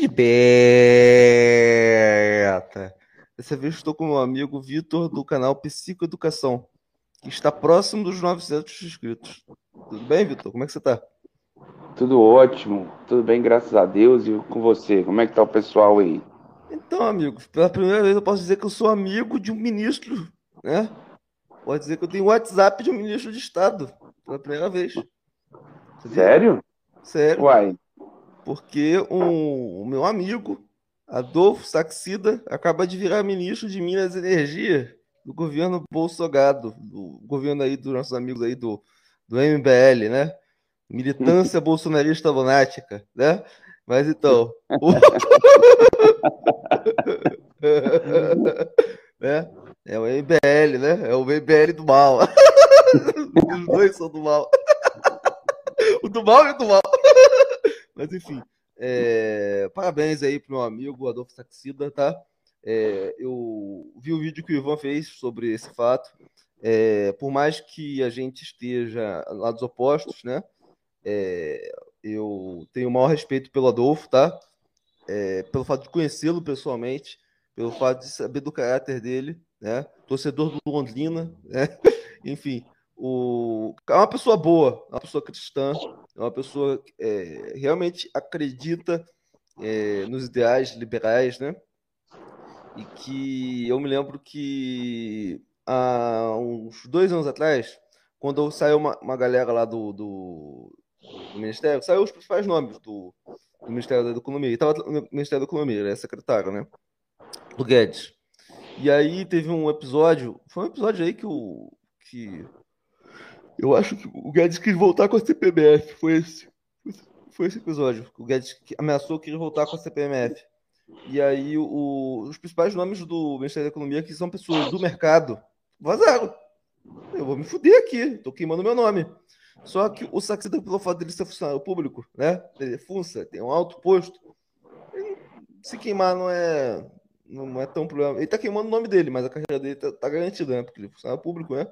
de beta. Dessa vez estou com meu amigo Vitor do canal Psicoeducação, que está próximo dos 900 inscritos. Tudo bem, Vitor? Como é que você está? Tudo ótimo, tudo bem, graças a Deus. E com você, como é que tá o pessoal aí? Então, amigo, pela primeira vez eu posso dizer que eu sou amigo de um ministro, né? Pode dizer que eu tenho WhatsApp de um ministro de Estado, pela primeira vez. Sério? Sério. Uai. Porque um, o meu amigo, Adolfo Saxida, acaba de virar ministro de Minas e Energia do governo Bolsonaro, do governo aí dos nossos amigos aí do, do MBL, né? Militância bolsonarista lunática, né? Mas então. Né? É o MBL, né? É o MBL do mal. Os dois são do mal. o do mal e o do mal. Mas enfim, é... parabéns aí pro meu amigo Adolfo Saxida, tá? É... eu vi o vídeo que o Ivan fez sobre esse fato. É... por mais que a gente esteja lados opostos, né? É, eu tenho o maior respeito pelo Adolfo, tá? É, pelo fato de conhecê-lo pessoalmente, pelo fato de saber do caráter dele, né? Torcedor do Londrina, né? Enfim, o... é uma pessoa boa, é uma pessoa cristã, é uma pessoa que é, realmente acredita é, nos ideais liberais, né? E que eu me lembro que há uns dois anos atrás, quando saiu uma, uma galera lá do, do, do Ministério, saiu os principais nomes do, do Ministério da Economia. E estava no Ministério da Economia, ele é secretário, né? Do Guedes. E aí teve um episódio, foi um episódio aí que o. Que, eu acho que o Guedes quis voltar com a CPMF. Foi esse. Foi esse episódio. O Guedes ameaçou que voltar com a CPMF. E aí o, os principais nomes do Ministério da Economia, que são pessoas do mercado, vazaram. Eu vou me fuder aqui, tô queimando meu nome. Só que o Saxida, pelo fato dele ser funcionário público, né? Ele é funça, tem um alto posto. se queimar não é, não é tão problema. Ele tá queimando o nome dele, mas a carreira dele tá, tá garantida, né? Porque ele é funcionário público, né?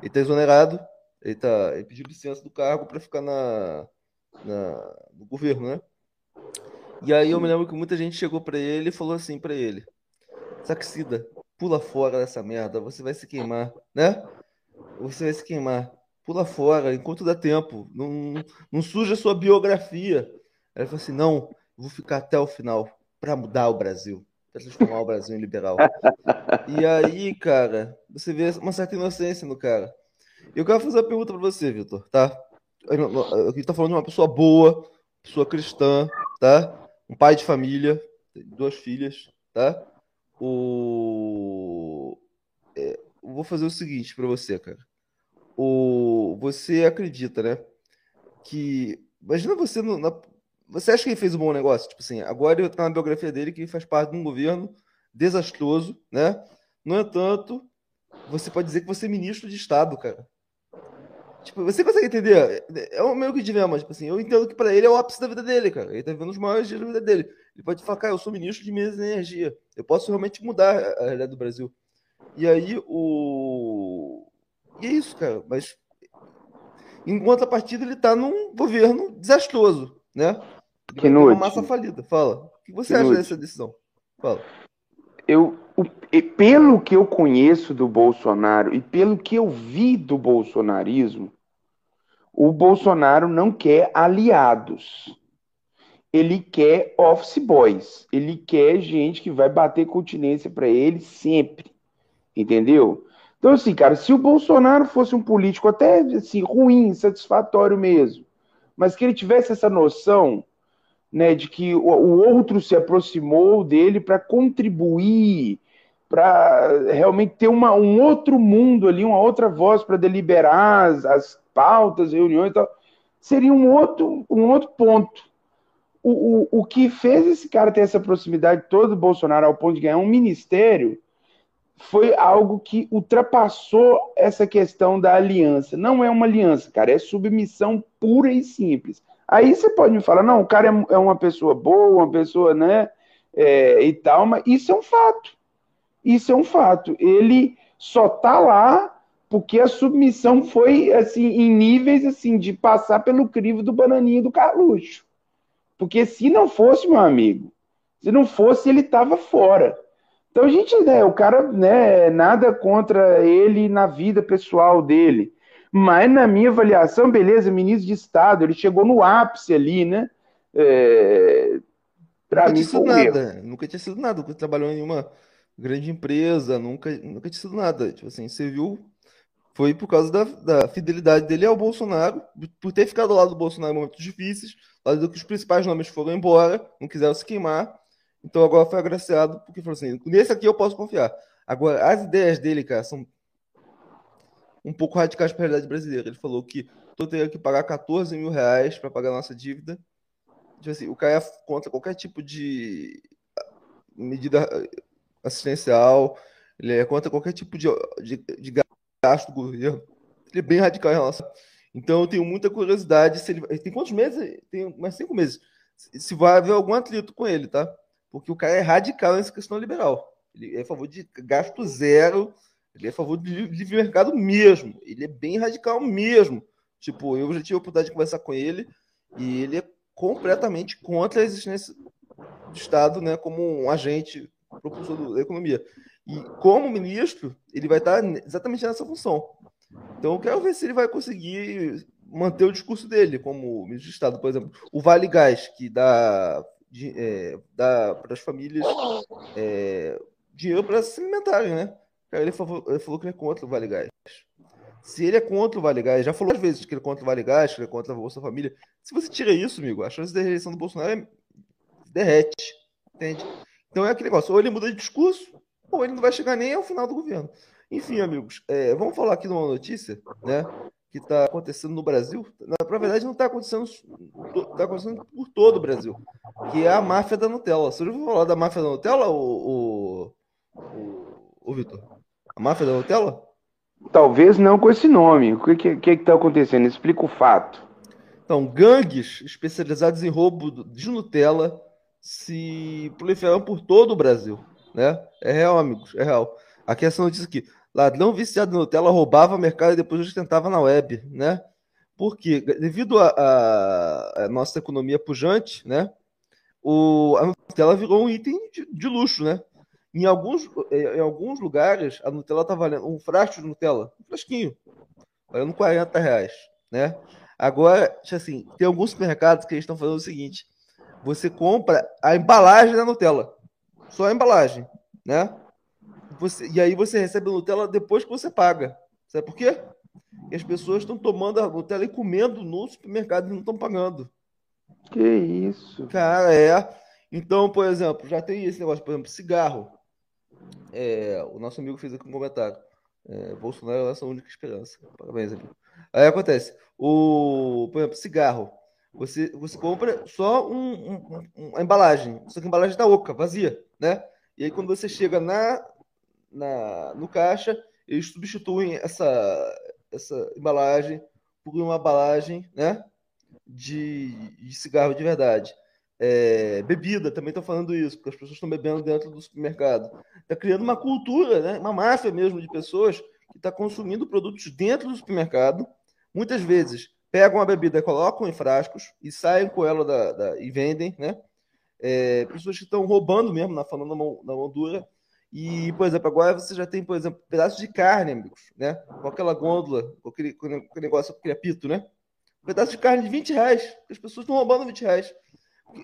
Ele tá exonerado, ele, tá, ele pediu licença do cargo para ficar na, na, no governo, né? E aí eu me lembro que muita gente chegou para ele e falou assim para ele: Saxida, pula fora dessa merda, você vai se queimar, né? Você vai se queimar pula fora, enquanto dá tempo. Não, não suja a sua biografia. Ela falou assim: não, vou ficar até o final para mudar o Brasil, para transformar o Brasil em liberal. e aí, cara, você vê uma certa inocência no cara. Eu quero fazer uma pergunta para você, Vitor, tá? A gente tá falando de uma pessoa boa, pessoa cristã, tá? Um pai de família, duas filhas, tá? O... É, vou fazer o seguinte para você, cara o, você acredita, né? Que. Imagina você no, na, Você acha que ele fez um bom negócio? Tipo assim, agora está na biografia dele que faz parte de um governo desastroso, né? No entanto, você pode dizer que você é ministro de Estado, cara. Tipo, você consegue entender? É o meio que dilema, tipo assim, eu entendo que para ele é o ápice da vida dele, cara. Ele tá vivendo os maiores dias da vida dele. Ele pode falar, cara, eu sou ministro de Minas e Energia. Eu posso realmente mudar a realidade do Brasil. E aí o e é isso, cara. Mas em contrapartida, ele está num governo desastroso, né? Que uma massa falida. Fala. O que você que acha dessa decisão? Fala. Eu, o, pelo que eu conheço do Bolsonaro e pelo que eu vi do bolsonarismo, o Bolsonaro não quer aliados. Ele quer office boys. Ele quer gente que vai bater continência para ele sempre. Entendeu? Então, assim, cara, se o Bolsonaro fosse um político até assim, ruim, satisfatório mesmo, mas que ele tivesse essa noção né, de que o outro se aproximou dele para contribuir, para realmente ter uma, um outro mundo ali, uma outra voz para deliberar as, as pautas, reuniões e tal, seria um outro, um outro ponto. O, o, o que fez esse cara ter essa proximidade toda do Bolsonaro ao ponto de ganhar um ministério foi algo que ultrapassou essa questão da aliança. Não é uma aliança, cara, é submissão pura e simples. Aí você pode me falar, não, o cara é, é uma pessoa boa, uma pessoa, né, é, e tal, mas isso é um fato. Isso é um fato. Ele só tá lá porque a submissão foi, assim, em níveis, assim, de passar pelo crivo do bananinho do Carluxo. Porque se não fosse, meu amigo, Se não fosse, ele estava fora. Então a gente, né, o cara, né, nada contra ele na vida pessoal dele. Mas na minha avaliação, beleza, ministro de Estado, ele chegou no ápice ali, né? É, para mim foi nada, nunca tinha sido nada, nunca trabalhou em nenhuma grande empresa, nunca, nunca tinha sido nada. Tipo assim, você viu, foi por causa da, da fidelidade dele ao Bolsonaro, por ter ficado ao lado do Bolsonaro em momentos difíceis, lá do que os principais nomes foram embora, não quiseram se queimar. Então agora foi agraciado, porque falou assim: nesse aqui eu posso confiar. Agora, as ideias dele, cara, são um pouco radicais para a realidade brasileira. Ele falou que eu teria que pagar 14 mil reais para pagar a nossa dívida. Tipo assim, o cara é contra qualquer tipo de medida assistencial, ele é contra qualquer tipo de, de, de gasto do governo. Ele é bem radical em relação. Então eu tenho muita curiosidade se ele. Tem quantos meses? Tem mais cinco meses. Se vai haver algum atrito com ele, tá? Porque o cara é radical nessa questão liberal. Ele é a favor de gasto zero, ele é a favor de livre mercado mesmo. Ele é bem radical mesmo. Tipo, eu já tive a oportunidade de conversar com ele e ele é completamente contra a existência do Estado né, como um agente propulsor da economia. E como ministro, ele vai estar exatamente nessa função. Então, eu quero ver se ele vai conseguir manter o discurso dele, como ministro de Estado, por exemplo. O Vale Gás, que dá, de, é, dá para as famílias é, dinheiro para se alimentarem, né? Ele falou, ele falou que ele é contra o Vale Gás. Se ele é contra o Vale Gás, já falou às vezes que ele é contra o Vale Gás, que ele é contra a Bolsa Família. Se você tira isso, amigo, a chance da reeleição do Bolsonaro é... derrete. Entende? Então é aquele negócio, ou ele muda de discurso, ou ele não vai chegar nem ao final do governo. Enfim, amigos, é, vamos falar aqui de uma notícia, né? Que está acontecendo no Brasil. Na, na verdade, não está acontecendo, está acontecendo por todo o Brasil, que é a máfia da Nutella. Você já ouviu falar da máfia da Nutella, o, o, Vitor? A máfia da Nutella? Talvez não com esse nome. O que que está acontecendo? Explica o fato. Então, gangues especializados em roubo de Nutella se proliferam por todo o Brasil, né? É real, amigos, é real. Aqui essa notícia aqui. Ladrão viciado em Nutella roubava mercado e depois ostentava na web, né? Porque devido à nossa economia pujante, né? O, a Nutella virou um item de, de luxo, né? Em alguns, em alguns lugares, a Nutella tá valendo um frasco de Nutella, um frasquinho, valendo 40 reais, né? Agora, assim, tem alguns supermercados que eles estão fazendo o seguinte: você compra a embalagem da Nutella, só a embalagem, né? Você, e aí você recebe a Nutella depois que você paga. Sabe por quê? Porque as pessoas estão tomando a Nutella e comendo no supermercado e não estão pagando. Que isso? Cara, é. Então, por exemplo, já tem esse negócio, por exemplo, cigarro. É, o nosso amigo fez aqui um comentário. É, Bolsonaro é a nossa única esperança. Parabéns, amigo. Aí acontece. O, por exemplo, cigarro. Você, você compra só um, um, um, embalagem. Só que a embalagem está oca, vazia, né? E aí quando você chega na, na, no caixa, eles substituem essa, essa embalagem por uma embalagem, né? De, de cigarro de verdade. É, bebida, também estão falando isso, porque as pessoas estão bebendo dentro do supermercado. Está criando uma cultura, né, uma máfia mesmo de pessoas que está consumindo produtos dentro do supermercado. Muitas vezes pegam a bebida, colocam em frascos e saem com ela da, da, e vendem, né? É, pessoas que estão roubando mesmo, na, falando na mão, na mão dura. E, por exemplo, agora você já tem, por exemplo, pedaços de carne, amigos, né? Com aquela gôndola, com aquele, com aquele negócio, com aquele apito, né? Um pedaço de carne de 20 reais. As pessoas estão roubando 20 reais.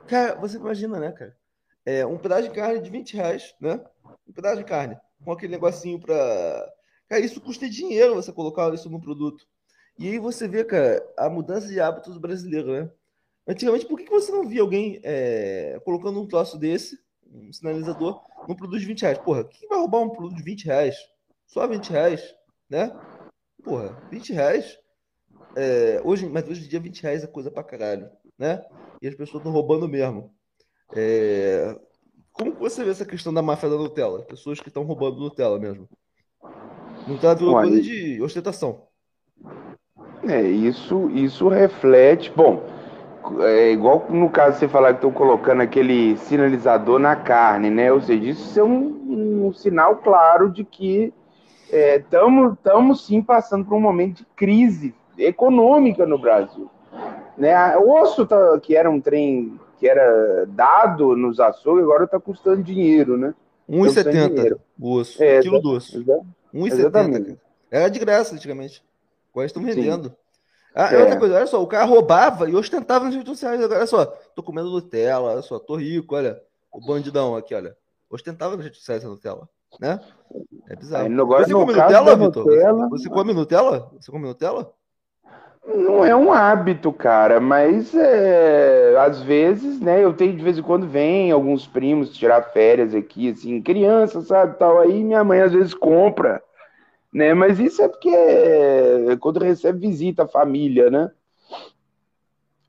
Cara, você imagina, né, cara? É, um pedaço de carne de 20 reais, né? Um pedaço de carne, com aquele negocinho pra. Cara, isso custa dinheiro você colocar isso no produto. E aí você vê, cara, a mudança de hábitos do brasileiro, né? Antigamente, por que você não via alguém é, colocando um troço desse, um sinalizador, num produto de 20 reais? Porra, quem vai roubar um produto de 20 reais? Só 20 reais, né? Porra, 20 reais. É, hoje, mas hoje em dia 20 reais é coisa pra caralho, né? e as pessoas estão roubando mesmo. É... Como você vê essa questão da máfia da Nutella? Pessoas que estão roubando Nutella mesmo. Nutella virou Olha, coisa de ostentação. É, isso, isso reflete. Bom, é igual no caso você falar que estão colocando aquele sinalizador na carne, né? Ou seja, isso é um, um sinal claro de que estamos é, sim passando por um momento de crise econômica no Brasil. Né? O osso, tá, que era um trem que era dado nos açougues, agora está custando dinheiro, né? 1,70 o osso. É, quilo do osso. 1,70. Era de graça antigamente. Agora estão vendendo. Ah, é. outra coisa, olha só, o cara roubava e ostentava nas redes sociais. Olha só, tô comendo Nutella, olha só, tô rico, olha. O bandidão aqui, olha. Ostentava nas redes sociais a Nutella, né? É bizarro. Agora, você come Nutella, Vitor? Nutella... Você, você come Nutella? Você come Nutella? Não é um hábito, cara, mas é, às vezes, né? Eu tenho de vez em quando vem alguns primos tirar férias aqui, assim, criança, sabe, tal. Aí minha mãe às vezes compra, né? Mas isso é porque é, quando recebe visita a família, né?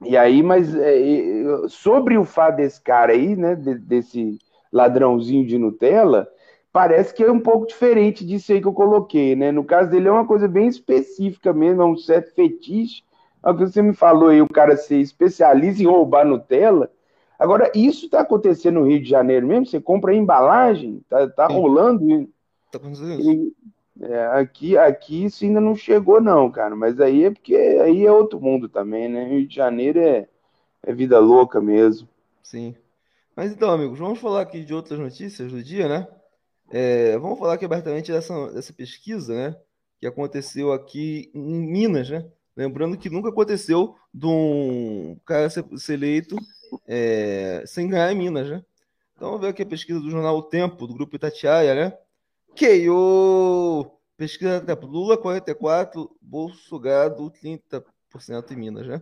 E aí, mas é, sobre o fato desse cara aí, né? desse ladrãozinho de Nutella, parece que é um pouco diferente disso aí que eu coloquei, né? No caso dele é uma coisa bem específica mesmo, é um certo fetiche. É o que você me falou aí, o cara ser especialista em roubar Nutella. Agora, isso está acontecendo no Rio de Janeiro mesmo? Você compra a embalagem? Tá, tá rolando? Tá acontecendo isso. É, aqui, aqui isso ainda não chegou, não, cara. Mas aí é porque aí é outro mundo também, né? Rio de Janeiro é, é vida louca mesmo. Sim. Mas então, amigos, vamos falar aqui de outras notícias do dia, né? É, vamos falar aqui abertamente dessa, dessa pesquisa, né? Que aconteceu aqui em Minas, né? Lembrando que nunca aconteceu de um cara ser, ser eleito é, sem ganhar em Minas, né? Então vamos ver aqui a pesquisa do jornal O Tempo, do grupo Itatiaia, né? KO! Pesquisa Tempo. Lula 44, Bolsonaro 30% em Minas, né?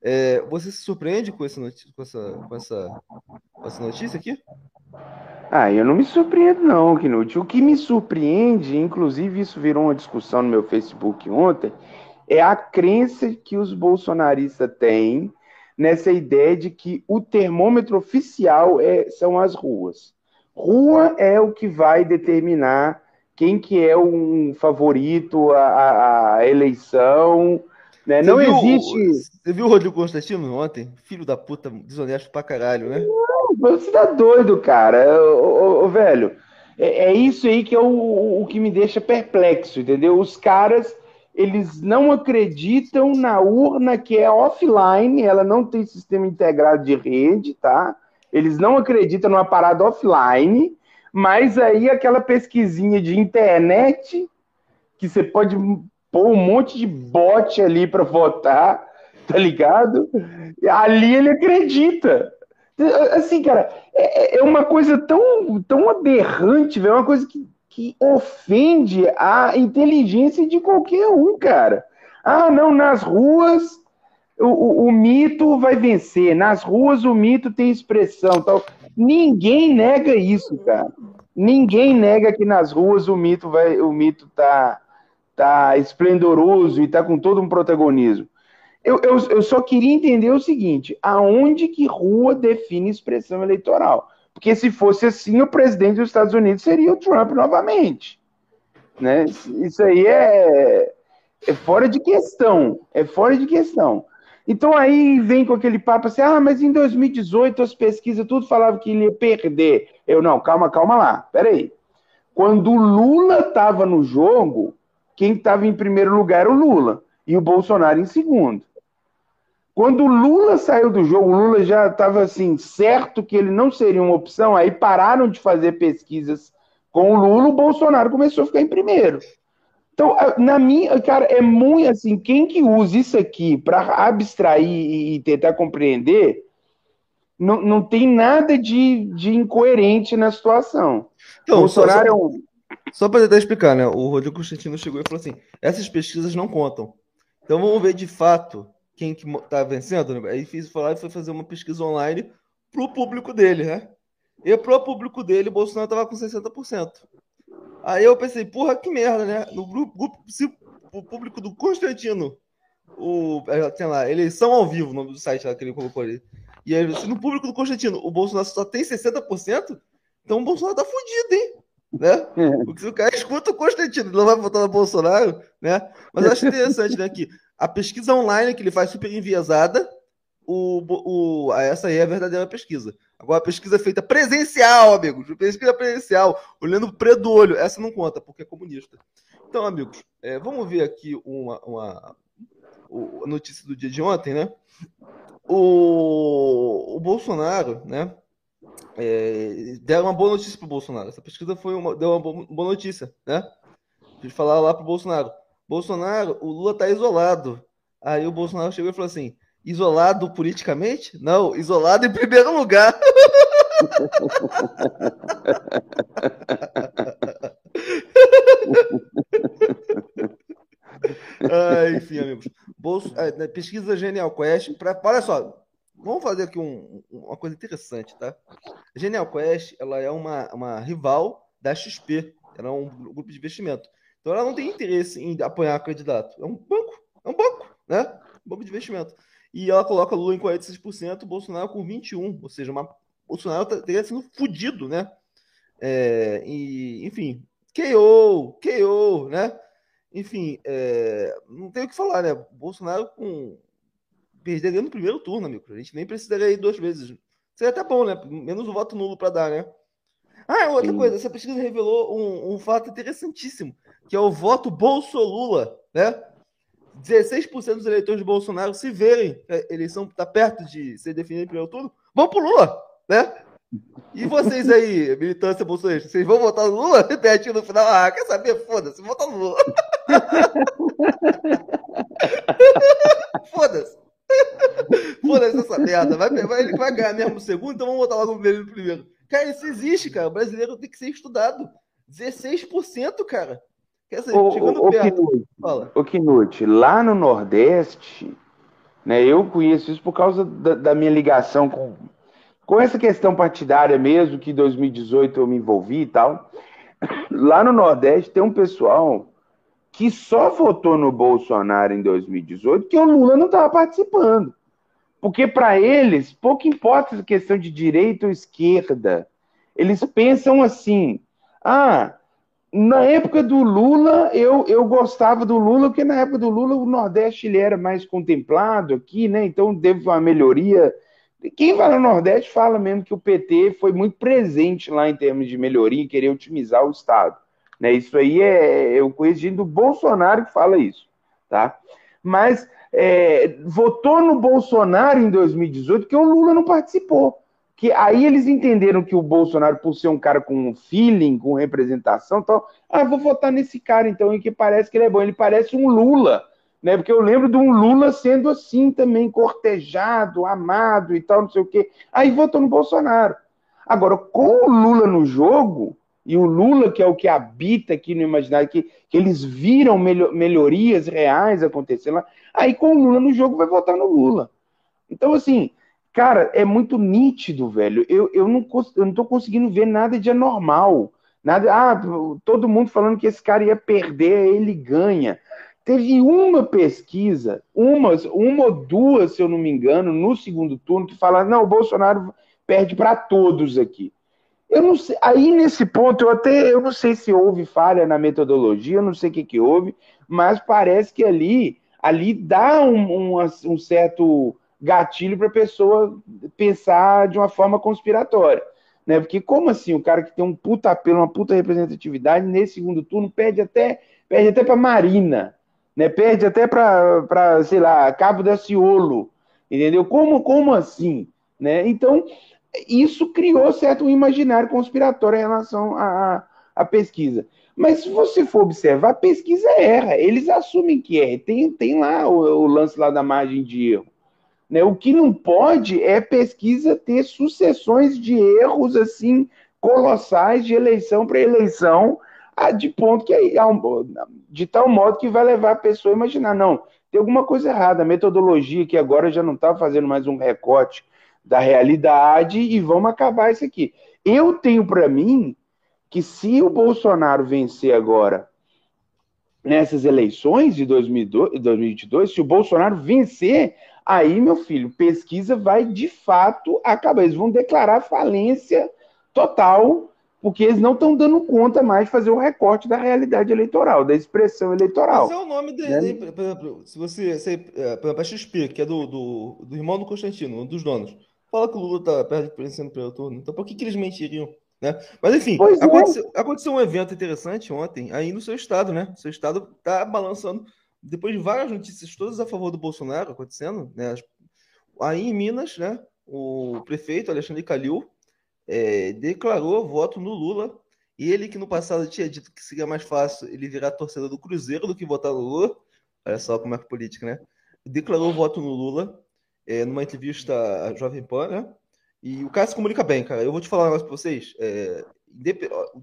É, você se surpreende com, com, essa, com, essa, com essa notícia aqui? Ah, eu não me surpreendo não, Knut. O que me surpreende, inclusive isso virou uma discussão no meu Facebook ontem, é a crença que os bolsonaristas têm nessa ideia de que o termômetro oficial é, são as ruas. Rua é o que vai determinar quem que é um favorito a, a eleição, né? Não viu, existe. Você viu o Rodrigo Constantino ontem? Filho da puta, desonesto pra caralho, né? Não, você tá doido, cara. Ô, ô, ô velho, é, é, isso aí que é o, o que me deixa perplexo, entendeu? Os caras, eles não acreditam na urna que é offline, ela não tem sistema integrado de rede, tá? Eles não acreditam numa parada offline, mas aí aquela pesquisinha de internet que você pode pôr um monte de bot ali para votar, tá ligado? Ali ele acredita. Assim, cara, é, é uma coisa tão, tão aberrante, é uma coisa que, que ofende a inteligência de qualquer um, cara. Ah, não, nas ruas o, o, mito vai vencer, nas ruas o mito tem expressão. Tal. Ninguém nega isso, cara. Ninguém nega que nas ruas o mito vai, o mito tá, tá esplendoroso e tá com todo um protagonismo. Eu, eu, eu só queria entender o seguinte: aonde que rua define expressão eleitoral? Porque se fosse assim, o presidente dos Estados Unidos seria o Trump novamente. Né? Isso aí é, é fora de questão. É fora de questão. Então aí vem com aquele papo assim: ah, mas em 2018 as pesquisas tudo falavam que ele ia perder. Eu, não, calma, calma lá, peraí. Quando o Lula estava no jogo, quem estava em primeiro lugar era o Lula e o Bolsonaro em segundo. Quando o Lula saiu do jogo, o Lula já estava assim certo que ele não seria uma opção, aí pararam de fazer pesquisas com o Lula, o Bolsonaro começou a ficar em primeiro. Então, na minha, cara, é muito assim, quem que usa isso aqui para abstrair e tentar compreender, não, não tem nada de, de incoerente na situação. Então, Bolsonaro só, só, é um só para tentar explicar, né? O Rodrigo Constantino chegou e falou assim: essas pesquisas não contam. Então vamos ver de fato quem que tá vencendo. Né? Aí fiz falar e foi fazer uma pesquisa online pro público dele, né? E pro público dele, Bolsonaro tava com 60%. Aí eu pensei, porra, que merda, né? No grupo, se o público do Constantino, o, é, tem lá, eleição ao vivo, o nome do site lá que ele colocou ali. E aí, se no público do Constantino o Bolsonaro só tem 60%, então o Bolsonaro tá fudido, hein? né? Porque se o cara escuta o Constantino, não vai votar no Bolsonaro, né? Mas eu acho interessante, né, que a pesquisa online que ele faz super enviesada, o, o, essa aí é a verdadeira pesquisa. Agora, pesquisa feita presencial, amigos, pesquisa presencial, olhando preto do olho, essa não conta, porque é comunista. Então, amigos, é, vamos ver aqui uma, uma, uma notícia do dia de ontem, né? O, o Bolsonaro, né? É, deram uma boa notícia para o Bolsonaro. Essa pesquisa foi uma, deu uma boa notícia, né? De falar lá para o Bolsonaro. Bolsonaro, o Lula tá isolado. Aí o Bolsonaro chegou e falou assim: isolado politicamente? Não, isolado em primeiro lugar. ah, enfim, amigos. Bolso, é, pesquisa Genial Quest. Pra, olha só, vamos fazer aqui um, uma coisa interessante, tá? Genial Quest ela é uma, uma rival da XP. Ela é um grupo de investimento. Então ela não tem interesse em apoiar candidato. É um banco. É um banco, né? Um banco de investimento. E ela coloca Lula em 46%, Bolsonaro com 21%. Ou seja, uma, Bolsonaro tá, teria sido fudido, né? É, e, enfim, KO, KO, né? Enfim, é, não tem o que falar, né? Bolsonaro com perderia no primeiro turno, amigo. A gente nem precisaria ir duas vezes. Seria até bom, né? Menos o voto nulo para dar, né? Ah, outra Sim. coisa, essa pesquisa revelou um, um, fato interessantíssimo, que é o voto Bolsolula, né? 16% dos eleitores de Bolsonaro se verem a eleição está perto de ser definida em primeiro turno, vão pro Lula, né? E vocês aí, militância bolsonarista, vocês vão votar no Lula? Repete no final, ah, quer saber? Foda-se, vota no Lula. Foda-se. Foda-se essa merda. Vai, vai, ele vai ganhar mesmo no segundo, então vamos votar logo no primeiro. Cara, isso existe, cara. O brasileiro tem que ser estudado. 16%, cara. Quer dizer, ô, chegando ô, perto. Knut, Fala. Ô, Knut, lá no Nordeste, né, eu conheço isso por causa da, da minha ligação com com essa questão partidária mesmo, que em 2018 eu me envolvi e tal, lá no Nordeste tem um pessoal que só votou no Bolsonaro em 2018 que o Lula não estava participando. Porque para eles, pouco importa a questão de direita ou esquerda. Eles pensam assim: ah, na época do Lula, eu, eu gostava do Lula, porque na época do Lula o Nordeste ele era mais contemplado aqui, né? Então teve uma melhoria quem vai no Nordeste fala mesmo que o PT foi muito presente lá em termos de melhoria e querer otimizar o Estado. Né? Isso aí é. Eu conheço gente do Bolsonaro que fala isso. Tá? Mas é, votou no Bolsonaro em 2018 porque o Lula não participou. Que aí eles entenderam que o Bolsonaro, por ser um cara com feeling, com representação, então, ah, vou votar nesse cara então, e que parece que ele é bom. Ele parece um Lula né? Porque eu lembro de um Lula sendo assim também, cortejado, amado e tal, não sei o quê. Aí votou no Bolsonaro. Agora, com o Lula no jogo, e o Lula, que é o que habita aqui no imaginário, que, que eles viram melhorias reais acontecendo lá, aí com o Lula no jogo vai votar no Lula. Então, assim, cara, é muito nítido, velho. Eu, eu, não, eu não tô conseguindo ver nada de anormal. Nada, ah, todo mundo falando que esse cara ia perder, ele ganha. Teve uma pesquisa, uma, uma ou duas, se eu não me engano, no segundo turno, que falaram: não, o Bolsonaro perde para todos aqui. Eu não sei, aí nesse ponto eu até eu não sei se houve falha na metodologia, eu não sei o que, que houve, mas parece que ali ali dá um, um, um certo gatilho para a pessoa pensar de uma forma conspiratória. Né? Porque como assim o cara que tem um puta apelo, uma puta representatividade, nesse segundo turno perde até perde até para Marina, né? Perde até para, sei lá, Cabo da Ciolo, entendeu? Como, como assim? Né? Então, isso criou certo imaginário conspiratório em relação à, à pesquisa. Mas se você for observar, a pesquisa erra. Eles assumem que erra. Tem, tem lá o, o lance lá da margem de erro. Né? O que não pode é pesquisa ter sucessões de erros assim colossais de eleição para eleição de ponto que aí, de tal modo que vai levar a pessoa a imaginar, não, tem alguma coisa errada, a metodologia que agora já não está fazendo mais um recorte da realidade e vamos acabar isso aqui. Eu tenho para mim que se o Bolsonaro vencer agora nessas eleições de 2022, se o Bolsonaro vencer, aí, meu filho, pesquisa vai de fato acabar. Eles vão declarar falência total porque eles não estão dando conta mais de fazer o recorte da realidade eleitoral, da expressão eleitoral. Mas é o nome dele, né? por exemplo, se você, se, é, por exemplo, a XP, que é do, do, do, irmão do Constantino, um dos donos, fala que o Lula está perdendo no primeiro turno, então por que, que eles mentiriam? Né? Mas enfim, é. aconteceu, é. aconteceu, um evento interessante ontem, aí no seu estado, né? O seu estado está balançando, depois de várias notícias todas a favor do Bolsonaro acontecendo, né? Aí em Minas, né? o prefeito Alexandre Calil é, declarou voto no Lula. E ele que no passado tinha dito que seria mais fácil ele virar torcedor do Cruzeiro do que votar no Lula. Olha só como é que é política, né? Declarou voto no Lula é, numa entrevista à Jovem Pan, né? E o cara se comunica bem, cara. Eu vou te falar um negócio pra vocês. É,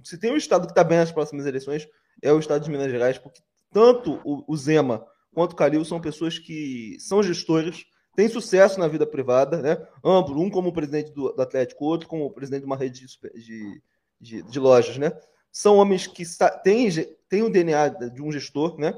se tem um estado que tá bem nas próximas eleições, é o estado de Minas Gerais, porque tanto o, Zema quanto o Calil são pessoas que são gestores, têm sucesso na vida privada, né? Ambos, um como presidente do, do Atlético, outro como presidente de uma rede de, de, de lojas, né? São homens que têm, têm o DNA de um gestor, né?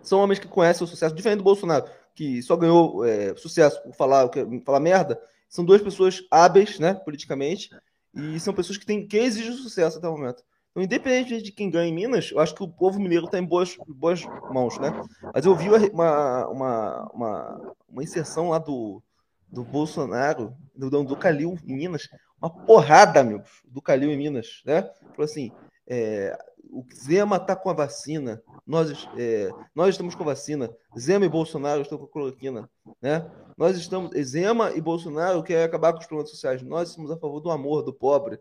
São homens que conhecem o sucesso, diferente do Bolsonaro, que só ganhou é, sucesso por falar, falar merda. São duas pessoas hábeis, né, politicamente, e são pessoas que, têm, que exigem sucesso até o momento. Então, independente de quem ganha em Minas, eu acho que o povo mineiro está em boas, boas mãos, né? Mas eu vi uma, uma, uma, uma inserção lá do, do Bolsonaro, do, do Calil em Minas, uma porrada, amigos, do Calil em Minas, né? Falou assim: é, o Zema está com a vacina, nós, é, nós estamos com a vacina, Zema e Bolsonaro estão com a cloroquina, né? Nós estamos, Zema e Bolsonaro querem acabar com os problemas sociais, nós somos a favor do amor, do pobre.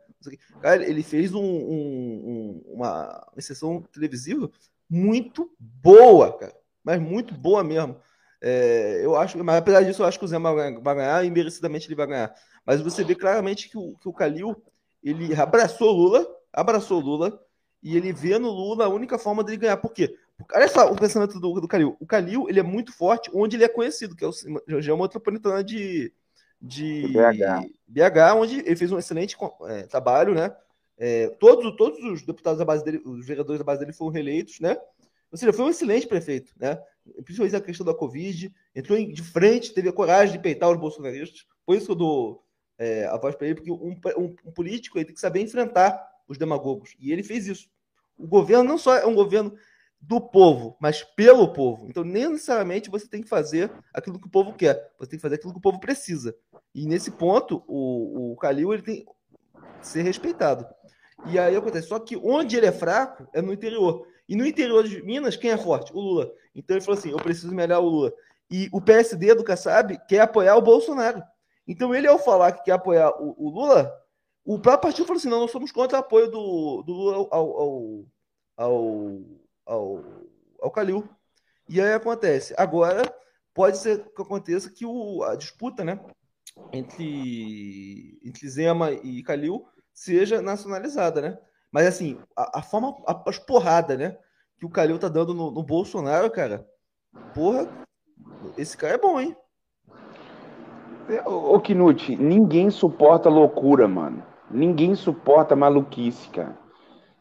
Cara, ele fez um, um, uma sessão televisiva muito boa, cara, mas muito boa mesmo. É, eu acho, mas apesar disso, eu acho que o Zema vai, ganhar e merecidamente ele vai ganhar. Mas você vê claramente que o, que o Calil ele abraçou Lula, abraçou Lula, e ele vê no Lula a única forma dele ganhar. Por quê? Olha só o pensamento do, do Calil. O Calil ele é muito forte onde ele é conhecido, que é o região metropolitana de, de BH. BH, onde ele fez um excelente é, trabalho, né? É, todos, todos os deputados da base dele, os vereadores da base dele foram reeleitos, né? Ou seja, foi um excelente prefeito, né? Principalmente a questão da Covid, entrou de frente, teve a coragem de peitar os bolsonaristas. Por isso que eu dou é, a voz para ele, porque um, um, um político ele tem que saber enfrentar os demagogos. E ele fez isso. O governo não só é um governo do povo, mas pelo povo. Então, nem necessariamente você tem que fazer aquilo que o povo quer, você tem que fazer aquilo que o povo precisa. E nesse ponto, o, o Calil ele tem que ser respeitado. E aí acontece, só que onde ele é fraco é no interior. E no interior de Minas, quem é forte? O Lula. Então ele falou assim: eu preciso melhorar o Lula. E o PSD do Kassab quer apoiar o Bolsonaro. Então ele, ao falar que quer apoiar o, o Lula, o próprio partido falou assim: não, nós somos contra o apoio do, do Lula ao, ao, ao, ao, ao Calil. E aí acontece. Agora, pode ser que aconteça que o, a disputa né, entre, entre Zema e Calil seja nacionalizada, né? Mas assim, a, a forma, a, as porradas, né? Que o Calil tá dando no, no Bolsonaro, cara. Porra, esse cara é bom, hein? Ô, Knut, ninguém suporta loucura, mano. Ninguém suporta maluquice, cara.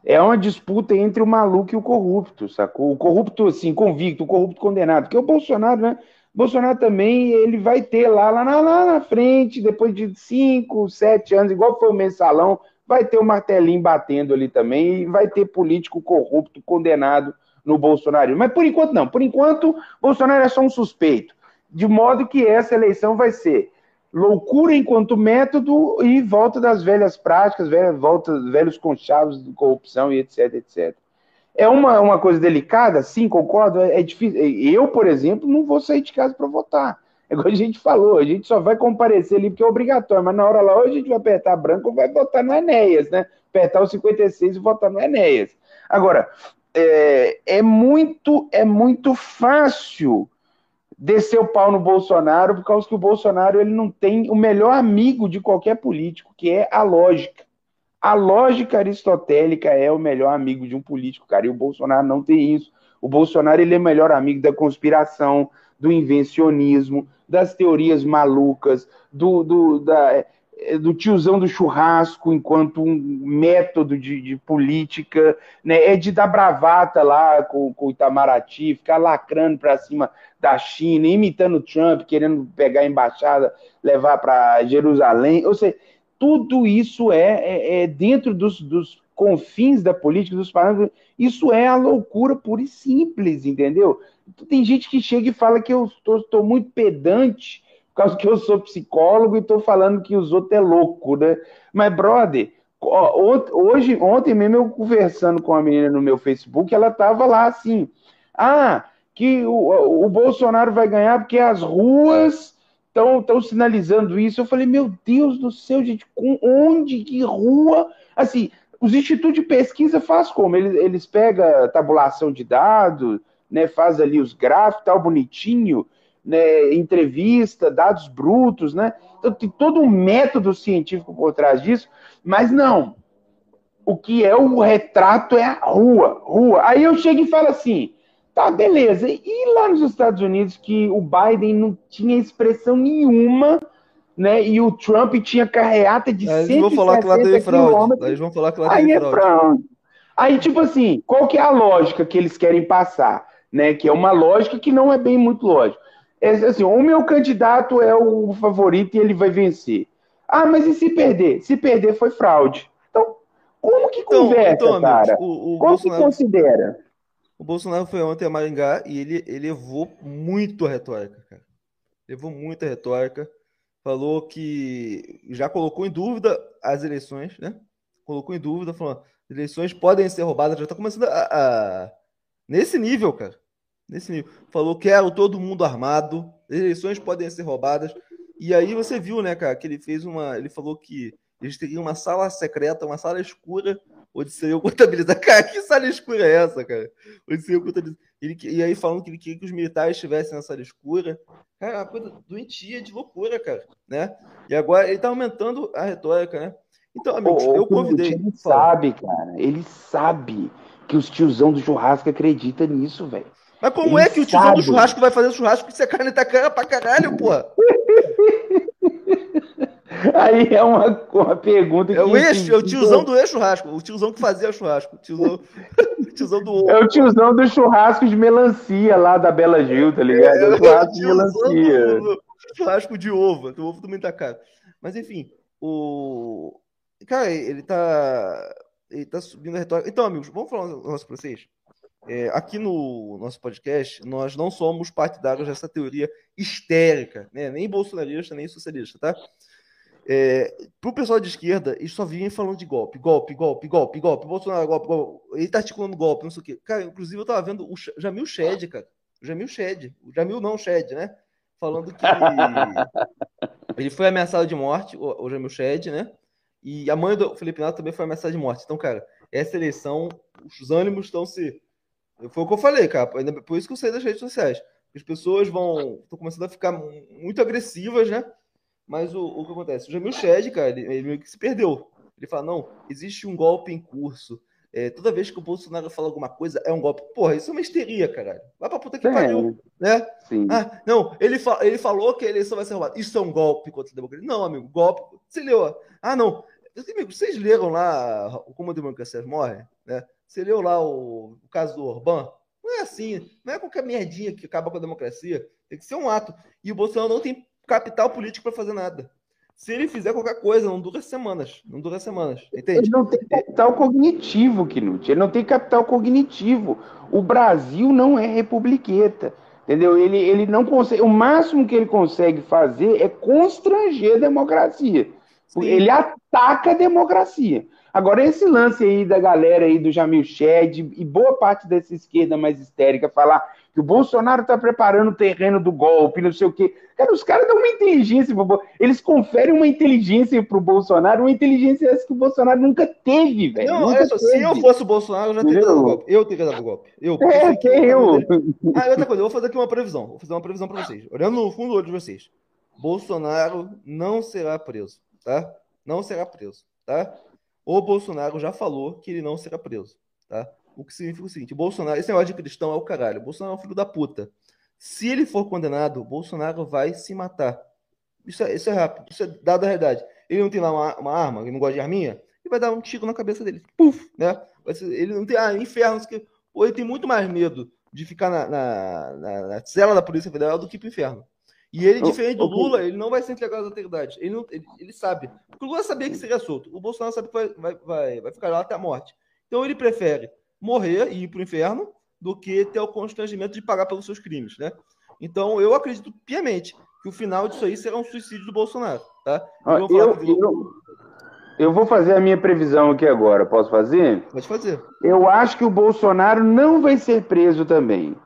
É uma disputa entre o maluco e o corrupto, sacou? O corrupto, assim, convicto, o corrupto condenado. Porque o Bolsonaro, né? O Bolsonaro também, ele vai ter lá, lá, na, lá na frente, depois de cinco, sete anos, igual foi o mensalão, vai ter o martelinho batendo ali também, e vai ter político corrupto condenado no Bolsonaro. Mas por enquanto não. Por enquanto, Bolsonaro é só um suspeito. De modo que essa eleição vai ser loucura enquanto método e volta das velhas práticas, velhas, volta velhos conchavos de corrupção e etc, etc. É uma, uma coisa delicada, sim, concordo, é, é difícil. Eu, por exemplo, não vou sair de casa para votar. É igual a gente falou, a gente só vai comparecer ali porque é obrigatório, mas na hora lá, ou a gente vai apertar branco ou vai votar no Enéas, né? Apertar o 56 e votar no Enéas. Agora, é, é muito, é muito fácil descer o pau no Bolsonaro por causa que o Bolsonaro ele não tem o melhor amigo de qualquer político, que é a lógica. A lógica aristotélica é o melhor amigo de um político, cara, e o Bolsonaro não tem isso. O Bolsonaro ele é o melhor amigo da conspiração, do invencionismo, das teorias malucas, do, do, da, do tiozão do churrasco enquanto um método de, de, política, né? É de dar bravata lá com, com o Itamaraty, ficar lacrando para cima da China, imitando Trump, querendo pegar a embaixada, levar para Jerusalém. Ou seja, tudo isso é, é, é dentro dos, dos, confins da política, dos parâmetros. Isso é a loucura pura e simples, entendeu? Tem gente que chega e fala que eu estou muito pedante causa que eu sou psicólogo e estou falando que os outros é louco, né? Mas, brother, hoje, ontem mesmo eu conversando com uma menina no meu Facebook, ela tava lá assim, ah, que o, o Bolsonaro vai ganhar porque as ruas estão sinalizando isso. Eu falei, meu Deus do céu, gente, com onde, que rua? Assim, os institutos de pesquisa faz como? Eles, eles pegam tabulação de dados, né, faz ali os gráficos, tal, bonitinho, né, entrevista, dados brutos, né? Então tem todo um método científico por trás disso, mas não. O que é o retrato é a rua, rua. Aí eu chego e falo assim, Tá, beleza. E lá nos Estados Unidos, que o Biden não tinha expressão nenhuma, né? E o Trump tinha carreata de Aí eles vão falar que lá teve fraude. Aí eles vão falar que lá teve Aí fraude. É fraude. Aí, tipo assim, qual que é a lógica que eles querem passar? Né? Que é uma lógica que não é bem muito lógica. É assim, o meu candidato é o favorito e ele vai vencer. Ah, mas e se perder? Se perder foi fraude. Então, como que então, conversa, então, cara? O, o como Bolsonaro... que considera? O Bolsonaro foi ontem a Maringá e ele elevou muito a retórica, cara. Levou muito a retórica. Falou que já colocou em dúvida as eleições, né? Colocou em dúvida, falando as eleições podem ser roubadas. Já tá começando a, a... Nesse nível, cara. Nesse nível. Falou que era todo mundo armado. As eleições podem ser roubadas. E aí você viu, né, cara, que ele fez uma. Ele falou que eles teriam uma sala secreta, uma sala escura onde seriam contabilizar. Cara, que sala escura é essa, cara? Onde seriam contabilizar. Ele, e aí falando que ele queria que os militares estivessem na sala escura. Cara, uma coisa doentia, de loucura, cara. Né? E agora ele tá aumentando a retórica, né? Então, amigos, eu convidei. Ele sabe, cara. Ele sabe que os tiozão do churrasco acreditam nisso, velho. Mas como ele é que o tiozão do churrasco vai fazer churrasco se a carne tá cara pra caralho, porra? Aí é uma, uma pergunta que. É o, eixo, é o tiozão do e-churrasco, o tiozão que fazia o churrasco. O tiozão, o tiozão do ovo. É o tiozão do churrasco de melancia lá da Bela Gil, tá ligado? É, é o churrasco de melancia. Do, churrasco de ovo, o ovo também tá caro. Mas enfim, o. Cara, ele tá. Ele tá subindo a retórica. Então, amigos, vamos falar um negócio pra vocês. É, aqui no nosso podcast, nós não somos partidários dessa teoria histérica, né? nem bolsonarista, nem socialista, tá? É, pro pessoal de esquerda, eles só vinham falando de golpe, golpe, golpe, golpe, golpe, Bolsonaro, golpe, golpe. Ele tá articulando golpe, não sei o quê. Cara, inclusive eu tava vendo o Jamil Shed, cara. O Jamil Shed. O Jamil não Shed, né? Falando que ele foi ameaçado de morte, o, o Jamil Shed, né? E a mãe do Felipe Neto também foi ameaçada de morte. Então, cara, essa eleição, os ânimos estão se. Foi o que eu falei, cara. Por isso que eu saí das redes sociais. As pessoas vão. estão começando a ficar muito agressivas, né? Mas o, o que acontece? O Jamil Shed, cara, ele, ele meio que se perdeu. Ele fala: não, existe um golpe em curso. É, toda vez que o Bolsonaro fala alguma coisa, é um golpe. Porra, isso é uma histeria, caralho. Vai pra puta que é, pariu. Né? Sim. Ah, não, ele, fa ele falou que a eleição vai ser roubada. Isso é um golpe contra a democracia. Não, amigo, golpe. Você leu. Ah, não. Amigo, vocês leram lá Como a Democracia Morre? Né? Você leu lá o, o caso do Orbán? Não é assim. Não é qualquer merdinha que acaba com a democracia. Tem que ser um ato. E o Bolsonaro não tem capital político para fazer nada. Se ele fizer qualquer coisa, não dura semanas. Não dura semanas. Entende? Ele não tem capital cognitivo, Knut. Ele não tem capital cognitivo. O Brasil não é republiqueta. Entendeu? Ele, ele não consegue. O máximo que ele consegue fazer é constranger a democracia. Sim. Ele ataca a democracia. Agora, esse lance aí da galera aí do Jamil Shed e boa parte dessa esquerda mais histérica falar que o Bolsonaro está preparando o terreno do golpe, não sei o quê. Cara, os caras dão uma inteligência, eles conferem uma inteligência pro Bolsonaro, uma inteligência essa que o Bolsonaro nunca teve, velho. Não, olha só, se eu fosse o Bolsonaro, eu já teria dado o golpe. Eu teria dado o golpe. Eu. É, que eu. Ah, outra coisa, eu vou fazer aqui uma previsão. Vou fazer uma previsão para vocês. Olhando no fundo do olho de vocês. Bolsonaro não será preso, tá? Não será preso, tá? O Bolsonaro já falou que ele não será preso, tá? O que significa o seguinte: Bolsonaro, esse negócio de cristão é o caralho. O Bolsonaro é um filho da puta. Se ele for condenado, Bolsonaro vai se matar. Isso é, isso é rápido, isso é dado a realidade. Ele não tem lá uma, uma arma, ele não gosta de arminha, ele vai dar um tiro na cabeça dele. Puf, né? Ele não tem. Ah, inferno. Que, ou ele tem muito mais medo de ficar na, na, na, na cela da Polícia Federal do que pro inferno. E ele, diferente do Lula, ele não vai ser entregado às autoridades. Ele, não, ele, ele, sabe. Porque o Lula sabia que seria solto. O Bolsonaro sabe que vai, vai, vai, vai ficar lá até a morte. Então ele prefere morrer e ir para o inferno do que ter o constrangimento de pagar pelos seus crimes, né? Então, eu acredito piamente que o final disso aí será um suicídio do Bolsonaro, tá? Eu, eu, eu, eu, vou fazer a minha previsão aqui agora. Posso fazer? Pode fazer. Eu acho que o Bolsonaro não vai ser preso também.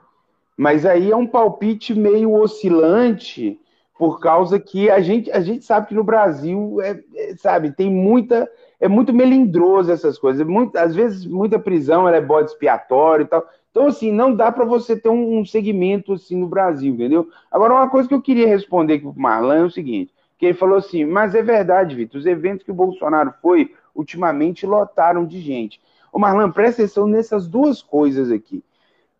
Mas aí é um palpite meio oscilante, por causa que a gente, a gente sabe que no Brasil, é, é sabe, tem muita, é muito melindroso essas coisas. Muito, às vezes, muita prisão ela é bode expiatório e tal. Então, assim, não dá para você ter um, um, segmento assim no Brasil, entendeu? Agora, uma coisa que eu queria responder aqui pro Marlan é o seguinte, que ele falou assim, mas é verdade, Vitor, os eventos que o Bolsonaro foi, ultimamente, lotaram de gente. Ô, Marlan, presta atenção nessas duas coisas aqui.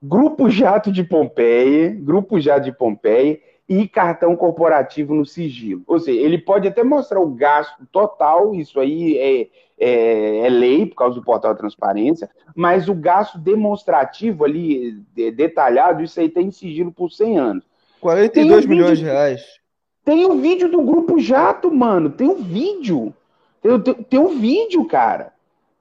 Grupo Jato de Pompeia, Grupo Jato de Pompeia e cartão corporativo no sigilo. Ou seja, ele pode até mostrar o gasto total, isso aí é, é, é lei por causa do portal de transparência, mas o gasto demonstrativo ali, de, detalhado, isso aí tem em sigilo por 100 anos. 42 milhões de reais. Tem o um vídeo do Grupo Jato, mano, tem um vídeo. Tem, tem, tem um vídeo, cara.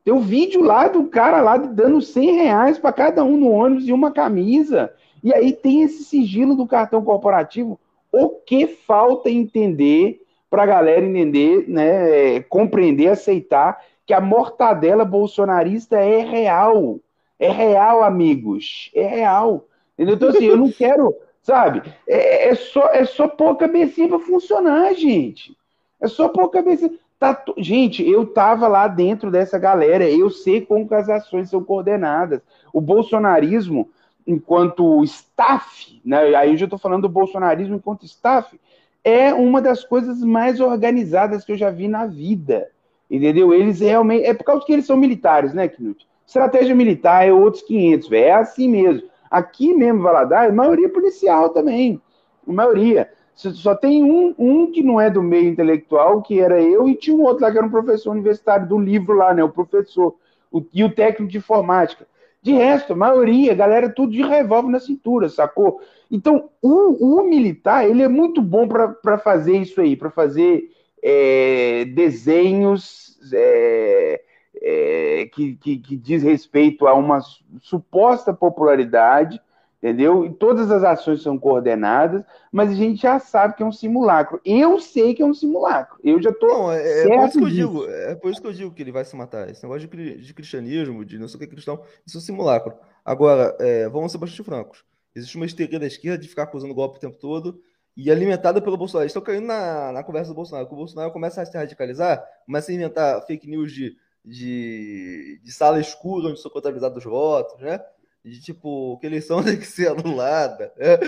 Tem um vídeo lá do cara lá dando 100 reais para cada um no ônibus e uma camisa. E aí tem esse sigilo do cartão corporativo. O que falta entender para a galera entender, né, compreender, aceitar que a mortadela bolsonarista é real. É real, amigos. É real. Entendeu? Então, assim, eu não quero, sabe? É, é só, é só pôr a cabecinha para funcionar, gente. É só pôr a cabecinha. Tá, gente, eu tava lá dentro dessa galera, eu sei como as ações são coordenadas. O bolsonarismo enquanto staff, né, aí eu já estou falando do bolsonarismo enquanto staff, é uma das coisas mais organizadas que eu já vi na vida. Entendeu? Eles realmente. É por causa que eles são militares, né, Knut? Estratégia militar é outros 500, velho. É assim mesmo. Aqui mesmo, Valadares, maioria policial também. A maioria. Só tem um, um que não é do meio intelectual, que era eu, e tinha um outro lá que era um professor universitário do livro lá, né? O professor. O, e o técnico de informática. De resto, a maioria, galera, tudo de revólver na cintura, sacou? Então, o, o militar, ele é muito bom para fazer isso aí, para fazer é, desenhos é, é, que, que, que diz respeito a uma suposta popularidade, entendeu? E todas as ações são coordenadas, mas a gente já sabe que é um simulacro. Eu sei que é um simulacro. Eu já tô. Não, é, é por isso que eu digo, é por isso que eu digo que ele vai se matar. Esse negócio de, de cristianismo, de não sei o que é cristão, isso é um simulacro. Agora, é, vamos ser bastante francos. Existe uma histeria da esquerda de ficar acusando golpe o tempo todo e alimentada pelo Bolsonaro. Estão caindo na, na conversa do Bolsonaro. Quando o Bolsonaro começa a se radicalizar, começa a inventar fake news de, de, de sala escura onde são contabilizados os votos, né? De tipo, que eleição tem que ser anulada. É.